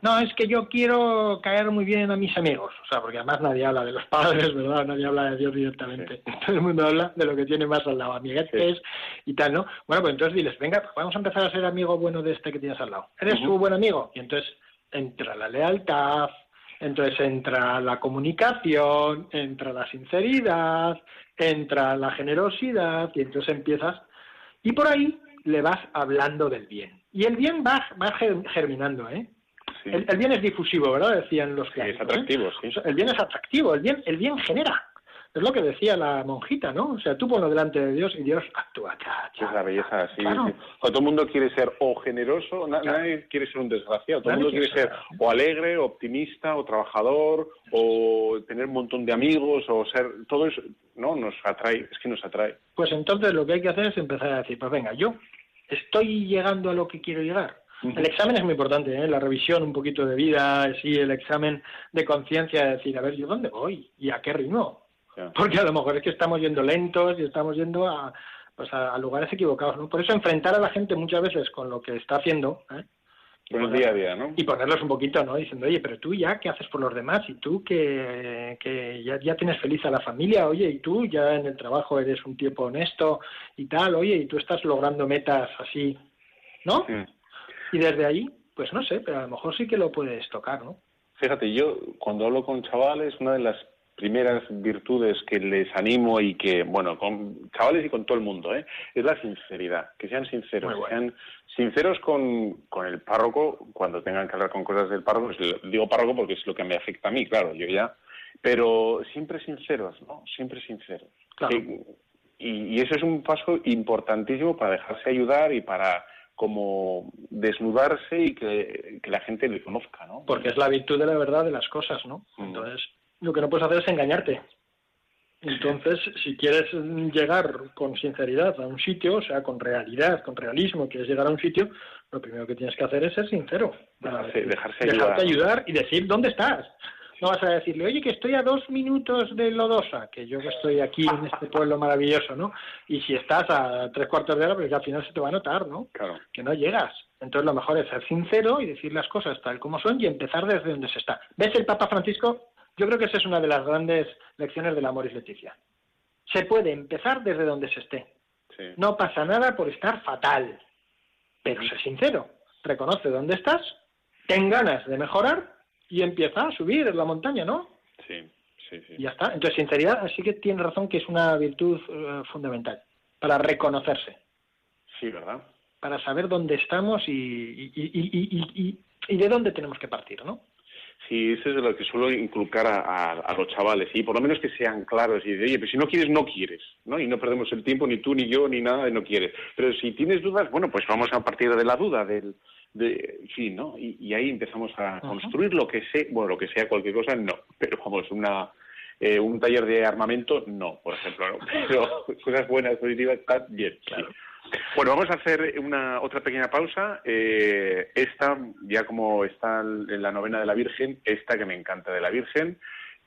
No, es que yo quiero caer muy bien a mis amigos. O sea, porque además nadie habla de los padres, (laughs) ¿verdad? Nadie habla de Dios directamente. (laughs) Todo el mundo habla de lo que tiene más al lado, amiguetes y tal, ¿no? Bueno, pues entonces diles, venga, pues vamos a empezar a ser amigo bueno de este que tienes al lado. ¿Eres tu buen amigo? Y entonces entra la lealtad, entonces entra la comunicación, entra la sinceridad, entra la generosidad y entonces empiezas y por ahí le vas hablando del bien. Y el bien va, va germinando, ¿eh? El, bien es difusivo, ¿verdad? Decían los que es atractivo, sí. El bien es atractivo, el bien, el bien genera. Es lo que decía la monjita, ¿no? O sea, tú ponlo delante de Dios y Dios actúa. es la belleza, sí. todo el mundo quiere ser o generoso, nadie quiere ser un desgraciado. Todo el mundo quiere ser o alegre, o optimista, o trabajador, o tener un montón de amigos, o ser. Todo eso, no, nos atrae, es que nos atrae. Pues entonces lo que hay que hacer es empezar a decir, pues venga, yo estoy llegando a lo que quiero llegar. El examen es muy importante, ¿eh? la revisión un poquito de vida, sí, el examen de conciencia, decir, a ver, ¿yo dónde voy? ¿Y a qué ritmo? Porque a lo mejor es que estamos yendo lentos y estamos yendo a, pues a, lugares equivocados. ¿no? Por eso enfrentar a la gente muchas veces con lo que está haciendo, ¿eh? el día a día, ¿no? Y ponerlos un poquito, ¿no? Diciendo, oye, pero tú ya, ¿qué haces por los demás? Y tú que, que ya, ya tienes feliz a la familia, oye, y tú ya en el trabajo eres un tipo honesto y tal, oye, y tú estás logrando metas así, ¿no? Y desde ahí, pues no sé, pero a lo mejor sí que lo puedes tocar, ¿no? Fíjate, yo cuando hablo con chavales, una de las primeras virtudes que les animo y que, bueno, con chavales y con todo el mundo, ¿eh? es la sinceridad, que sean sinceros, sean sinceros con, con, el párroco cuando tengan que hablar con cosas del párroco, pues, digo párroco porque es lo que me afecta a mí, claro, yo ya, pero siempre sinceros, ¿no? Siempre sinceros. y, eso es un paso importantísimo para dejarse ayudar y para como desnudarse y que, la gente le conozca, ¿no? Porque es la virtud de la verdad de las cosas, ¿no? Mm. Entonces, lo que no puedes hacer es engañarte. Entonces, si quieres llegar con sinceridad a un sitio, o sea, con realidad, con realismo, quieres llegar a un sitio, lo primero que tienes que hacer es ser sincero. Dejarse, dejarse dejarte ayudar. y decir dónde estás. No vas a decirle, oye, que estoy a dos minutos de Lodosa, que yo que estoy aquí en este (laughs) pueblo maravilloso, ¿no? Y si estás a tres cuartos de hora, pues al final se te va a notar, ¿no? Claro. Que no llegas. Entonces lo mejor es ser sincero y decir las cosas tal como son y empezar desde donde se está. ¿Ves el Papa Francisco? Yo creo que esa es una de las grandes lecciones del amor y Leticia. Se puede empezar desde donde se esté. No pasa nada por estar fatal. Pero sé sincero. Reconoce dónde estás, ten ganas de mejorar y empieza a subir la montaña, ¿no? Sí, sí, sí. Y ya está. Entonces, sinceridad, sí que tiene razón que es una virtud eh, fundamental para reconocerse. Sí, ¿verdad? Para saber dónde estamos y, y, y, y de dónde tenemos que partir, ¿no? Sí, eso es lo que suelo inculcar a, los chavales, y por lo menos que sean claros y de, oye, pero si no quieres, no quieres, ¿no? Y no perdemos el tiempo, ni tú, ni yo, ni nada, y no quieres. Pero si tienes dudas, bueno, pues vamos a partir de la duda, del, de, sí, ¿no? Y, ahí empezamos a construir lo que sea, bueno, lo que sea, cualquier cosa, no, pero vamos, una, eh, un taller de armamento, no, por ejemplo, ¿no? pero (laughs) cosas buenas, positivas, está bien, claro. Bueno, vamos a hacer una otra pequeña pausa. Eh, esta, ya como está en la novena de la Virgen, esta que me encanta de la Virgen.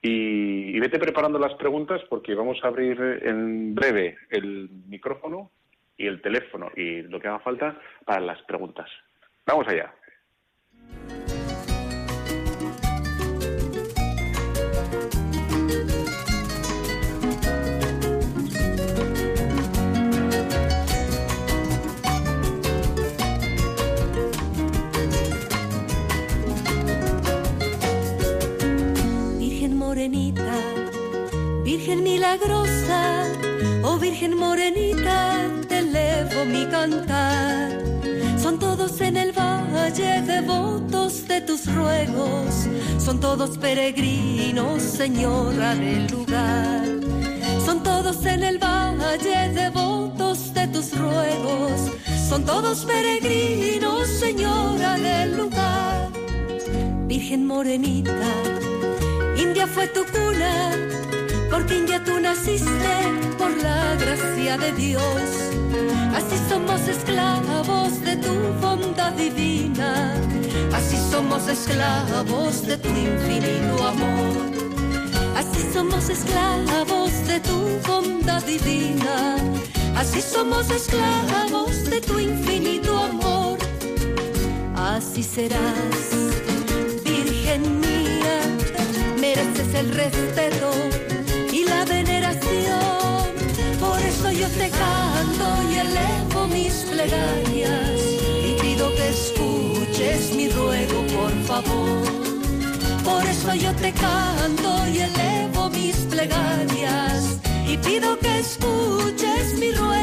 Y, y, vete preparando las preguntas porque vamos a abrir en breve el micrófono y el teléfono y lo que haga falta para las preguntas. Vamos allá. Virgen milagrosa, oh Virgen morenita, te elevo mi cantar. Son todos en el valle devotos de tus ruegos, son todos peregrinos, Señora del lugar. Son todos en el valle devotos de tus ruegos, son todos peregrinos, Señora del lugar. Virgen morenita, India fue tu cuna porque India tú naciste por la gracia de Dios. Así somos esclavos de tu bondad divina, así somos esclavos de tu infinito amor. Así somos esclavos de tu bondad divina, así somos esclavos de tu infinito amor. Así serás, Virgen mía, mereces el respeto Por eso yo te canto y elevo mis plegarias. Y pido que escuches mi ruego, por favor. Por eso yo te canto y elevo mis plegarias. Y pido que escuches mi ruego,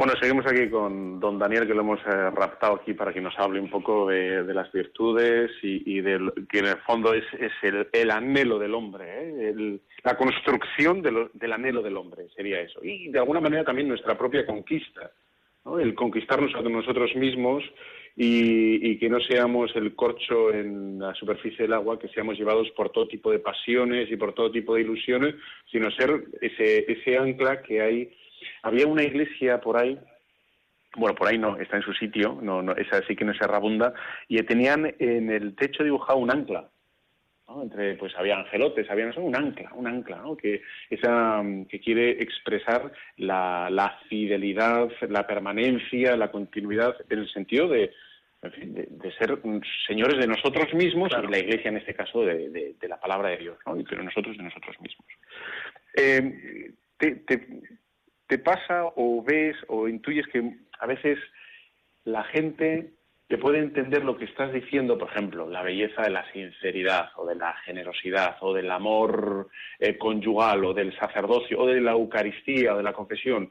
Bueno, seguimos aquí con don Daniel, que lo hemos eh, raptado aquí para que nos hable un poco de, las virtudes y, de que en el fondo es, el, anhelo del hombre, ¿eh? la construcción del anhelo del hombre, sería eso. Y de alguna manera también nuestra propia conquista, el conquistarnos a nosotros mismos y, que no seamos el corcho en la superficie del agua, que seamos llevados por todo tipo de pasiones y por todo tipo de ilusiones, sino ser ese, ese ancla que hay había una iglesia por ahí, bueno, por ahí no, está en su sitio, no, no, esa sí que no es errabunda, y tenían en el techo dibujado un ancla. entre pues había angelotes, había no sé, un ancla, un ancla, ¿no? que esa que quiere expresar la, la fidelidad, la permanencia, la continuidad en el sentido de, de, ser señores de nosotros mismos y la Iglesia en este caso de, la palabra de Dios, ¿no? pero nosotros de nosotros mismos. Eh, te, te, pasa o ves o intuyes que a veces la gente te puede entender lo que estás diciendo, por ejemplo, la belleza de la sinceridad o de la generosidad o del amor eh, conyugal o del sacerdocio o de la Eucaristía o de la confesión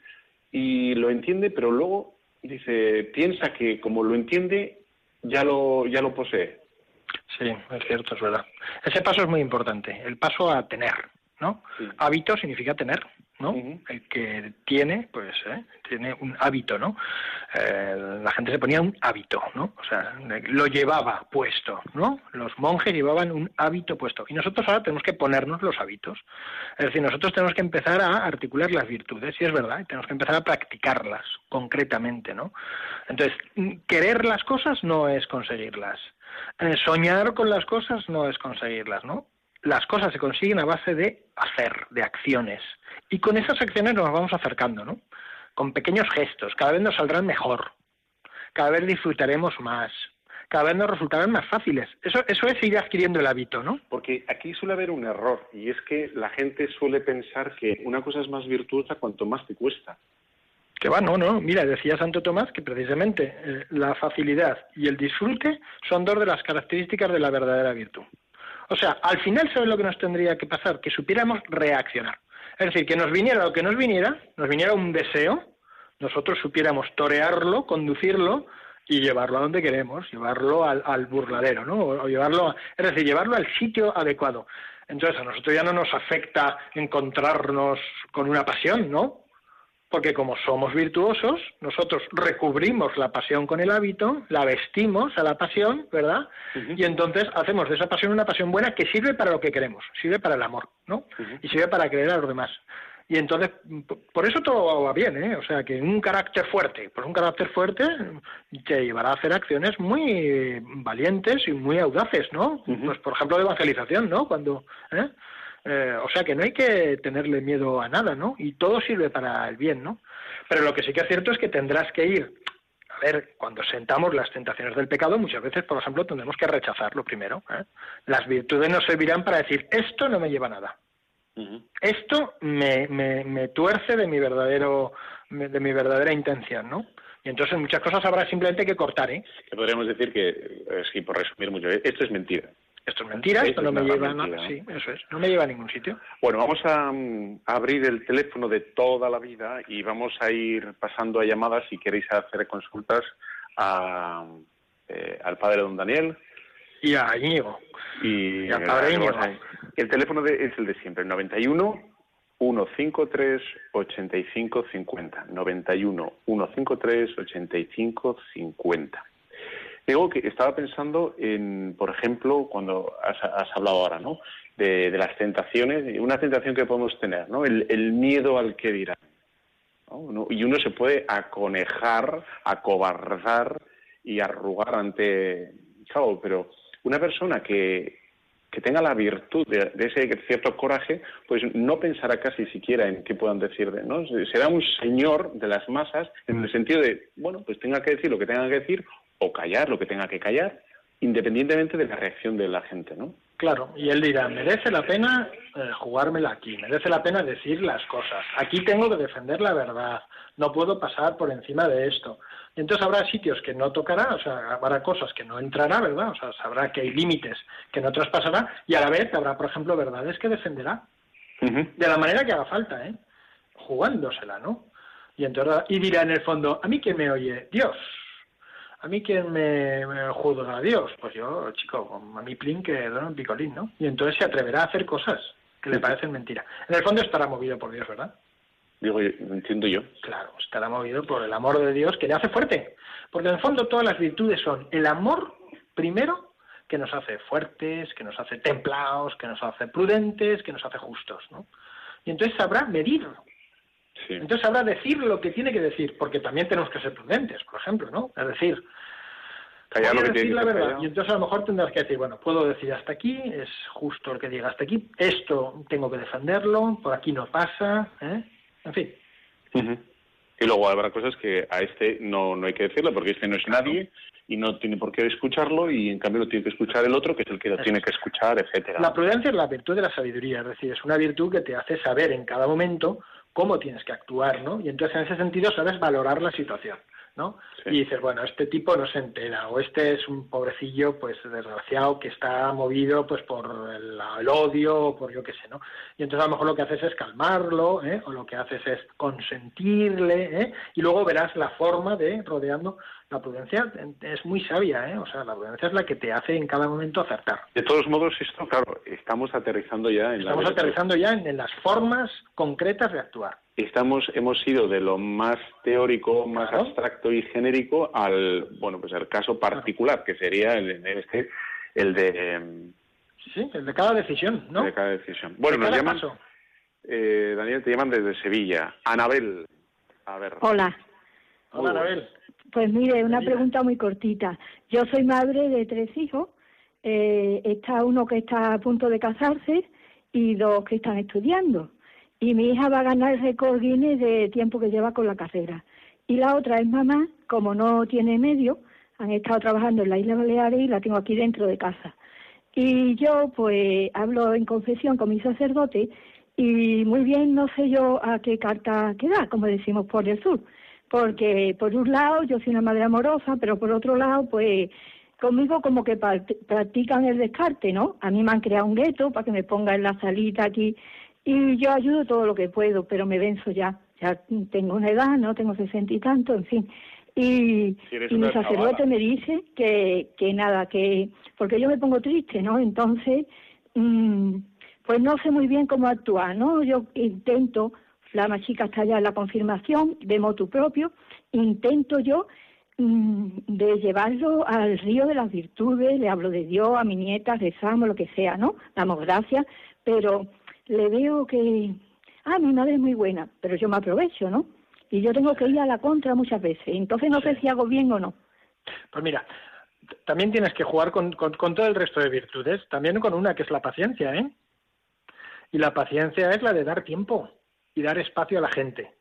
y lo entiende, pero luego dice, piensa que como lo entiende, ya lo, ya lo posee. Sí, es cierto, es verdad. Ese paso es muy importante, el paso a tener, ¿no? Hábito significa tener. ¿no? El que tiene, pues, ¿eh? tiene un hábito, ¿no? Eh, la gente se ponía un hábito, ¿no? O sea, lo llevaba puesto, ¿no? Los monjes llevaban un hábito puesto. Y nosotros ahora tenemos que ponernos los hábitos. Es decir, nosotros tenemos que empezar a articular las virtudes, y es verdad, y tenemos que empezar a practicarlas concretamente, ¿no? Entonces, querer las cosas no es conseguirlas. Eh, soñar con las cosas no es conseguirlas, ¿no? Las cosas se consiguen a base de hacer, de acciones. Y con esas acciones nos vamos acercando, ¿no? Con pequeños gestos, cada vez nos saldrán mejor, cada vez disfrutaremos más, cada vez nos resultarán más fáciles. Eso, eso es ir adquiriendo el hábito, ¿no? Porque aquí suele haber un error, y es que la gente suele pensar que una cosa es más virtuosa cuanto más te cuesta. Que va, no, no. Mira, decía Santo Tomás que precisamente eh, la facilidad y el disfrute son dos de las características de la verdadera virtud. O sea, al final, ¿sabes lo que nos tendría que pasar? Que supiéramos reaccionar. Es decir, que nos viniera lo que nos viniera, nos viniera un deseo, nosotros supiéramos torearlo, conducirlo y llevarlo a donde queremos, llevarlo al, burladero, ¿no? O llevarlo, es decir, llevarlo al sitio adecuado. Entonces, a nosotros ya no nos afecta encontrarnos con una pasión, ¿no? Porque como somos virtuosos, nosotros recubrimos la pasión con el hábito, la vestimos a la pasión, ¿verdad? Y entonces hacemos de esa pasión una pasión buena que sirve para lo que queremos, sirve para el amor, ¿no? Y sirve para querer a los demás. Y entonces, por eso todo va bien, ¿eh? O sea, que un carácter fuerte, pues un carácter fuerte te llevará a hacer acciones muy valientes y muy audaces, ¿no? Pues, por ejemplo, de evangelización, ¿no? Cuando, ¿eh? Eh, o sea que no hay que tenerle miedo a nada, ¿no? Y todo sirve para el bien, ¿no? Pero lo que sí que es cierto es que tendrás que ir. A ver, cuando sentamos las tentaciones del pecado, muchas veces, por ejemplo, tendremos que rechazarlo primero. ¿eh? Las virtudes nos servirán para decir, esto no me lleva a nada. Esto me, me, tuerce de mi verdadero de mi verdadera intención, ¿no? Y entonces muchas cosas habrá simplemente que cortar, ¿eh? Que podríamos decir que, sí, por resumir mucho, esto es mentira esto es mentira, esto no me lleva a sí, eso es, no me lleva a ningún sitio. Bueno, vamos a, mm, abrir el teléfono de toda la vida y vamos a ir pasando a llamadas si queréis hacer consultas a, eh, al padre don Daniel. Y a Íñigo. Y, al padre Íñigo. El teléfono es el de siempre, 91 153 85 50. 91 153 85 50. Digo que estaba pensando en, por ejemplo, cuando has, hablado ahora, ¿no? De, las tentaciones, una tentación que podemos tener, ¿no? El, miedo al que dirán. Y uno se puede aconejar, acobardar y arrugar ante. Claro, pero una persona que, que tenga la virtud de, ese cierto coraje, pues no pensará casi siquiera en qué puedan decir de, ¿no? Será un señor de las masas en el sentido de, bueno, pues tenga que decir lo que tenga que decir o callar lo que tenga que callar, independientemente de la reacción de la gente, ¿no? Claro, y él dirá, merece la pena eh, jugármela aquí, merece la pena decir las cosas. Aquí tengo que defender la verdad, no puedo pasar por encima de esto. Y entonces habrá sitios que no tocará, o sea, habrá cosas que no entrará, ¿verdad? O sea, sabrá que hay límites que no traspasará y a la vez habrá, por ejemplo, verdades que defenderá. De la manera que haga falta, ¿eh? Jugándosela, ¿no? Y entonces, y dirá en el fondo, ¿a mí quién me oye? Dios. ¿A mí quién me, juzga a Dios? Pues yo, chico, a mi plin que da un picolín, ¿no? Y entonces se atreverá a hacer cosas que le parecen mentira. En el fondo estará movido por Dios, ¿verdad? Digo, entiendo yo. Claro, estará movido por el amor de Dios que le hace fuerte. Porque en el fondo todas las virtudes son el amor, primero, que nos hace fuertes, que nos hace templados, que nos hace prudentes, que nos hace justos, ¿no? Y entonces sabrá medir entonces habrá decir lo que tiene que decir, porque también tenemos que ser prudentes, por ejemplo, ¿no? Es decir, callar lo que decir tiene la verdad. callado. Y entonces a lo mejor tendrás que decir, bueno, puedo decir hasta aquí, es justo el que diga hasta aquí, esto tengo que defenderlo, por aquí no pasa, ¿eh? En fin. Y luego habrá cosas que a este no, no hay que decirle porque este no es nadie y no tiene por qué escucharlo y en cambio lo tiene que escuchar el otro que es el que lo Eso tiene que escuchar, etcétera. La prudencia es la virtud de la sabiduría, es decir, es una virtud que te hace saber en cada momento cómo tienes que actuar, ¿no? Y entonces en ese sentido sabes valorar la situación, ¿no? Sí. Y dices, bueno, este tipo no se entera, o este es un pobrecillo, pues desgraciado, que está movido pues por el, el odio, o por yo qué sé, ¿no? Y entonces a lo mejor lo que haces es calmarlo, ¿eh? O lo que haces es consentirle, ¿eh? Y luego verás la forma de rodeando la prudencia, es muy sabia, ¿eh? O sea, la prudencia es la que te hace en cada momento acertar. De todos modos, esto, claro, estamos aterrizando ya en la Estamos vida. aterrizando ya en, en las formas concretas de actuar. Estamos, hemos ido de lo más teórico, más Claro. abstracto y genérico al, bueno, pues al caso particular, que sería el, este, el de, Sí, el de cada decisión, ¿no? de cada decisión. Bueno, De nos llaman, paso. eh, Daniel, te llaman desde Sevilla. Anabel, a ver. Hola. Hola, Anabel. Pues mire, una pregunta muy cortita. Yo soy madre de tres hijos. Eh, está uno que está a punto de casarse y dos que están estudiando. Y mi hija va a ganar el récord Guinness de tiempo que lleva con la carrera. Y la otra es mamá, como no tiene medio, han estado trabajando en la Isla Baleares y la tengo aquí dentro de casa. Y yo, pues, hablo en confesión con mi sacerdote y muy bien no sé yo a qué carta quedar, como decimos por el sur. Porque, por un lado, yo soy una madre amorosa, pero por otro lado, pues, conmigo como que practican el descarte, ¿no? A mí me han creado un gueto para que me ponga en la salita aquí y yo ayudo todo lo que puedo, pero me venzo ya. Ya tengo una edad, ¿no? Tengo sesenta y tanto, en fin. Y, y mi sacerdote me dice que, que nada, que porque yo me pongo triste, ¿no? Entonces, mm, pues no sé muy bien cómo actuar, ¿no? Yo intento, la más chica está ya en la confirmación, de motu propio, intento yo mm, de llevarlo al río de las virtudes, le hablo de Dios, a mi nieta, rezamos, lo que sea, ¿no? Damos gracias, pero le veo que, ah, mi madre es muy buena, pero yo me aprovecho, ¿no? Y yo tengo que ir a la contra muchas veces, entonces no sé si hago bien o no. Pues mira, también tienes que jugar con, con- con todo el resto de virtudes, también con una que es la paciencia, ¿eh? Y la paciencia es la de dar tiempo y dar espacio a la gente.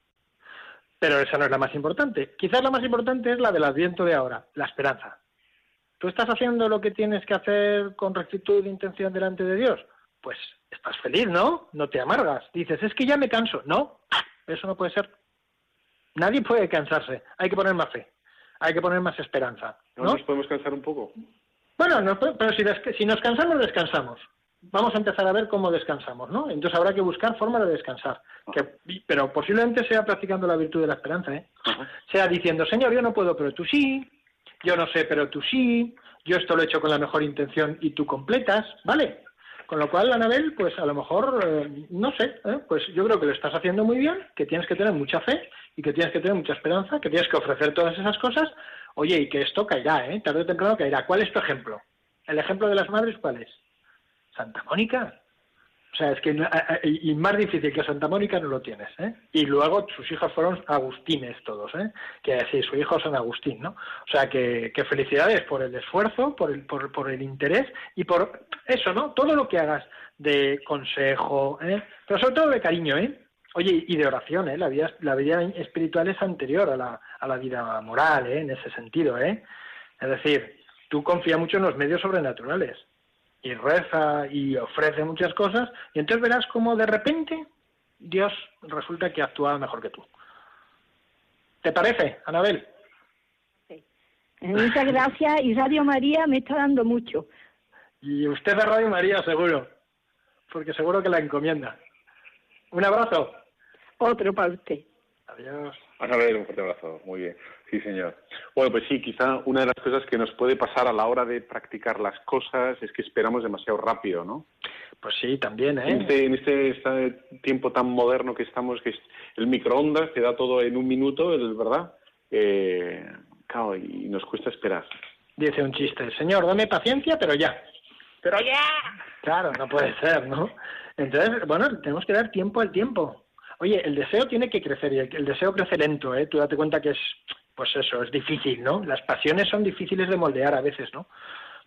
Pero esa no es la más importante. Quizás la más importante es la del adviento de ahora, la esperanza. ¿Tú estás haciendo lo que tienes que hacer con rectitud de intención delante de Dios? Pues estás feliz, ¿no? No te amargas. Dices, es que ya me canso. No, eso no puede ser. Nadie puede cansarse. Hay que poner más fe. Hay que poner más esperanza. ¿No ¿no? nos podemos cansar un poco? Bueno, no, pero si nos cansamos, descansamos. Vamos a empezar a ver cómo descansamos, ¿no? Entonces habrá que buscar formas de descansar. Que- pero posiblemente sea practicando la virtud de la esperanza, ¿eh? Sea diciendo, Señor, yo no puedo, pero tú sí. Yo no sé, pero tú sí. Yo esto lo he hecho con la mejor intención y tú completas, ¿vale? Con lo cual, Anabel, pues a lo mejor, eh, no sé, ¿eh? pues yo creo que lo estás haciendo muy bien, que tienes que tener mucha fe y que tienes que tener mucha esperanza, que tienes que ofrecer todas esas cosas. Oye, y que esto caerá, ¿eh? Tarde o temprano caerá. ¿Cuál es tu ejemplo? ¿El ejemplo de las madres cuál es? Santa Mónica. O sea, es que a- a- y más difícil que Santa Mónica no lo tienes, ¿eh? Y luego sus hijos fueron agustines todos, ¿eh? Que sí, su hijo San Agustín, ¿no? O sea, que, felicidades por el esfuerzo, por el, por, por el interés y por eso, ¿no? Todo lo que hagas de consejo, ¿eh? Pero sobre todo de cariño, ¿eh? Oye, y de oración, ¿eh? La vida, la vida espiritual es anterior a la, a la vida moral, ¿eh? En ese sentido, ¿eh? Es decir, tú confías mucho en los medios sobrenaturales y reza y ofrece muchas cosas y entonces verás cómo de repente Dios resulta que actúa mejor que tú. ¿Te parece, Anabel? Eh, Muchas gracias y Radio María me está dando mucho. Y usted de Radio María seguro, porque seguro que la encomienda. Un abrazo. Otro para usted. Adiós. Vas a ver, un fuerte abrazo. Muy bien. Sí, señor. Bueno, pues sí, quizá una de las cosas que nos puede pasar a la hora de practicar las cosas es que esperamos demasiado rápido, ¿no? Pues sí, también, En ¿eh? este, en este, este tiempo tan moderno que estamos, que es el microondas te da todo en un minuto, es verdad. Eh, claro, y nos cuesta esperar. Dice un chiste, señor, dame paciencia, pero ya. Pero ya. Claro, no puede ser, ¿no? Entonces, bueno, tenemos que dar tiempo al tiempo. Oye, el deseo tiene que crecer y el, el deseo crece lento, ¿eh? Tú date cuenta que es pues eso, es difícil, ¿no? Las pasiones son difíciles de moldear a veces, ¿no?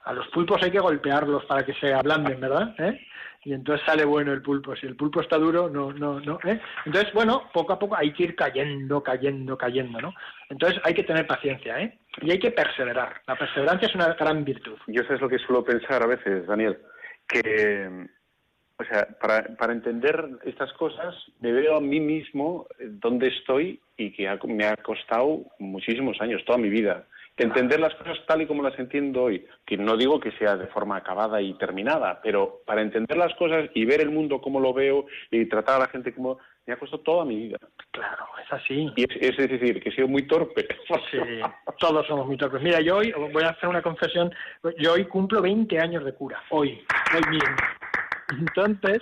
A los pulpos hay que golpearlos para que se ablanden, ¿verdad? ¿Eh? Y entonces sale bueno el pulpo. Si el pulpo está duro, no, no, no. ¿eh? Entonces, bueno, poco a poco hay que ir cayendo, cayendo, cayendo, ¿no? Entonces hay que tener paciencia, ¿eh? Y hay que perseverar. La perseverancia es una gran virtud. Yo sé lo que suelo pensar a veces, Daniel, que o sea, para, para entender estas cosas me veo a mí mismo eh, dónde estoy y que me ha costado muchísimos años, toda mi vida. Entender las cosas tal y como las entiendo hoy, que no digo que sea de forma acabada y terminada, pero para entender las cosas y ver el mundo como lo veo y tratar a la gente como me ha costado toda mi vida. Claro, es así. Y es, es decir, que he sido muy torpe. Sí, todos somos muy torpes. Mira, yo hoy voy a hacer una confesión. Yo hoy cumplo 20 años de cura. Hoy, hoy mismo. Entonces,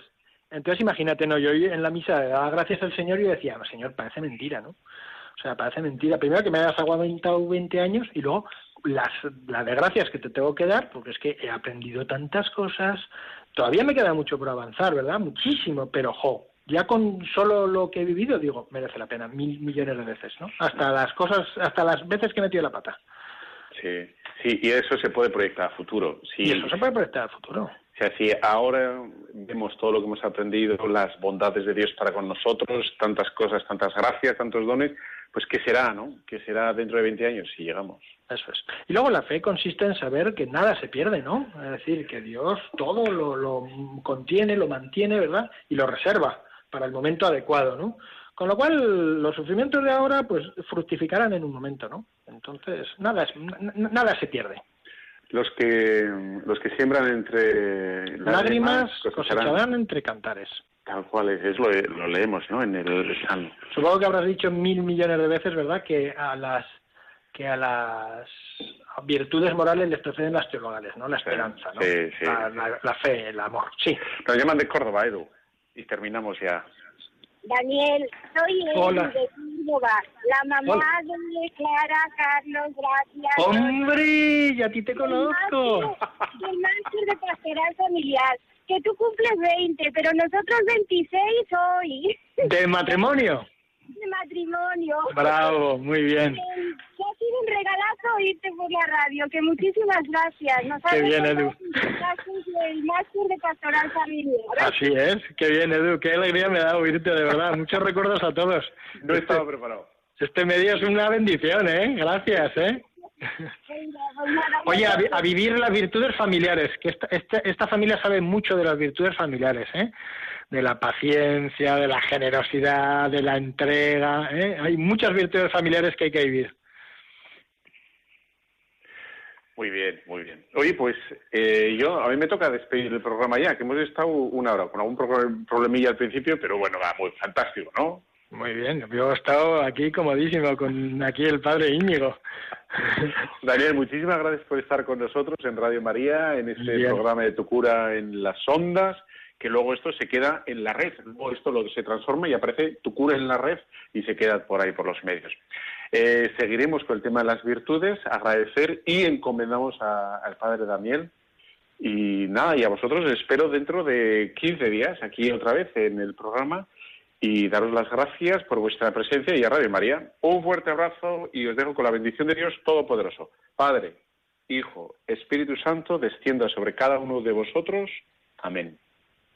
entonces imagínate, no, yo en la misa daba gracias al Señor y decía, Señor, parece mentira, ¿no? O sea, parece mentira. Primero que me hayas aguantado 20 años y luego las, las desgracias que te tengo que dar, porque es que he aprendido tantas cosas. Todavía me queda mucho por avanzar, ¿verdad? Muchísimo, pero jo, ya con solo lo que he vivido, digo, merece la pena, mil millones de veces, ¿no? Hasta las cosas, hasta las veces que he metido la pata. Sí, sí, y eso se puede proyectar a futuro. Sí. Y eso se puede proyectar a futuro sea, si ahora vemos todo lo que hemos aprendido, las bondades de Dios para con nosotros, tantas cosas, tantas gracias, tantos dones, pues ¿qué será, no? ¿Qué será dentro de 20 años si llegamos? Eso es. Y luego la fe consiste en saber que nada se pierde, ¿no? Es decir, que Dios todo lo contiene, lo mantiene, ¿verdad? Y lo reserva para el momento adecuado, ¿no? Con lo cual, los sufrimientos de ahora, pues, fructificarán en un momento, ¿no? Entonces, nada, es, nada se pierde los que los que siembran entre lágrimas, cosecharán entre cantares. Tal cual es, lo, lo, leemos, ¿no? En el Salmo. Supongo que habrás dicho mil millones de veces, ¿verdad? Que a las que a las virtudes morales les preceden las teologales, ¿no? La esperanza, ¿no? Sí, sí. La, fe, el amor, sí. Nos llaman de Córdoba, Edu, y terminamos ya. Daniel, soy Edu de Córdoba, la mamá de Clara Carlos, gracias. ¡Hombre! Y a ti te conozco. El máster de pastoral familiar. Que tú cumples 20, pero nosotros 26 hoy. ¿De matrimonio? De matrimonio. Bravo, muy bien. Que ha sido un regalazo irte por la radio, que muchísimas gracias. Nos Qué bien, Edu. El máster de pastoral familiar. Así es, qué bien, Edu. Qué alegría me da oírte, de verdad. Muchos recuerdos a todos. No estaba preparado. Este medio es una bendición, ¿eh? Gracias, ¿eh? Oye, a, vivir las virtudes familiares, que esta, esta, familia sabe mucho de las virtudes familiares, ¿eh? De la paciencia, de la generosidad, de la entrega. ¿eh? Hay muchas virtudes familiares que hay que vivir. Muy bien, muy bien. Oye, pues eh, yo, a mí me toca despedir el programa ya, que hemos estado una hora con algún problemilla al principio, pero bueno, va muy fantástico, ¿no? Muy bien, yo he estado aquí comodísimo con aquí el padre Íñigo. (laughs) Daniel, muchísimas gracias por estar con nosotros en Radio María, en este programa de Tu Cura en las Ondas, que luego esto se queda en la red, luego esto lo se transforma y aparece Tu Cura en la red y se queda por ahí por los medios. Eh, seguiremos con el tema de las virtudes, agradecer y encomendamos al padre Daniel. Y nada, y a vosotros espero dentro de 15 días aquí otra vez en el programa y daros las gracias por vuestra presencia y a Radio María. Un fuerte abrazo y os dejo con la bendición de Dios Todopoderoso. Padre, Hijo, Espíritu Santo, descienda sobre cada uno de vosotros. Amén.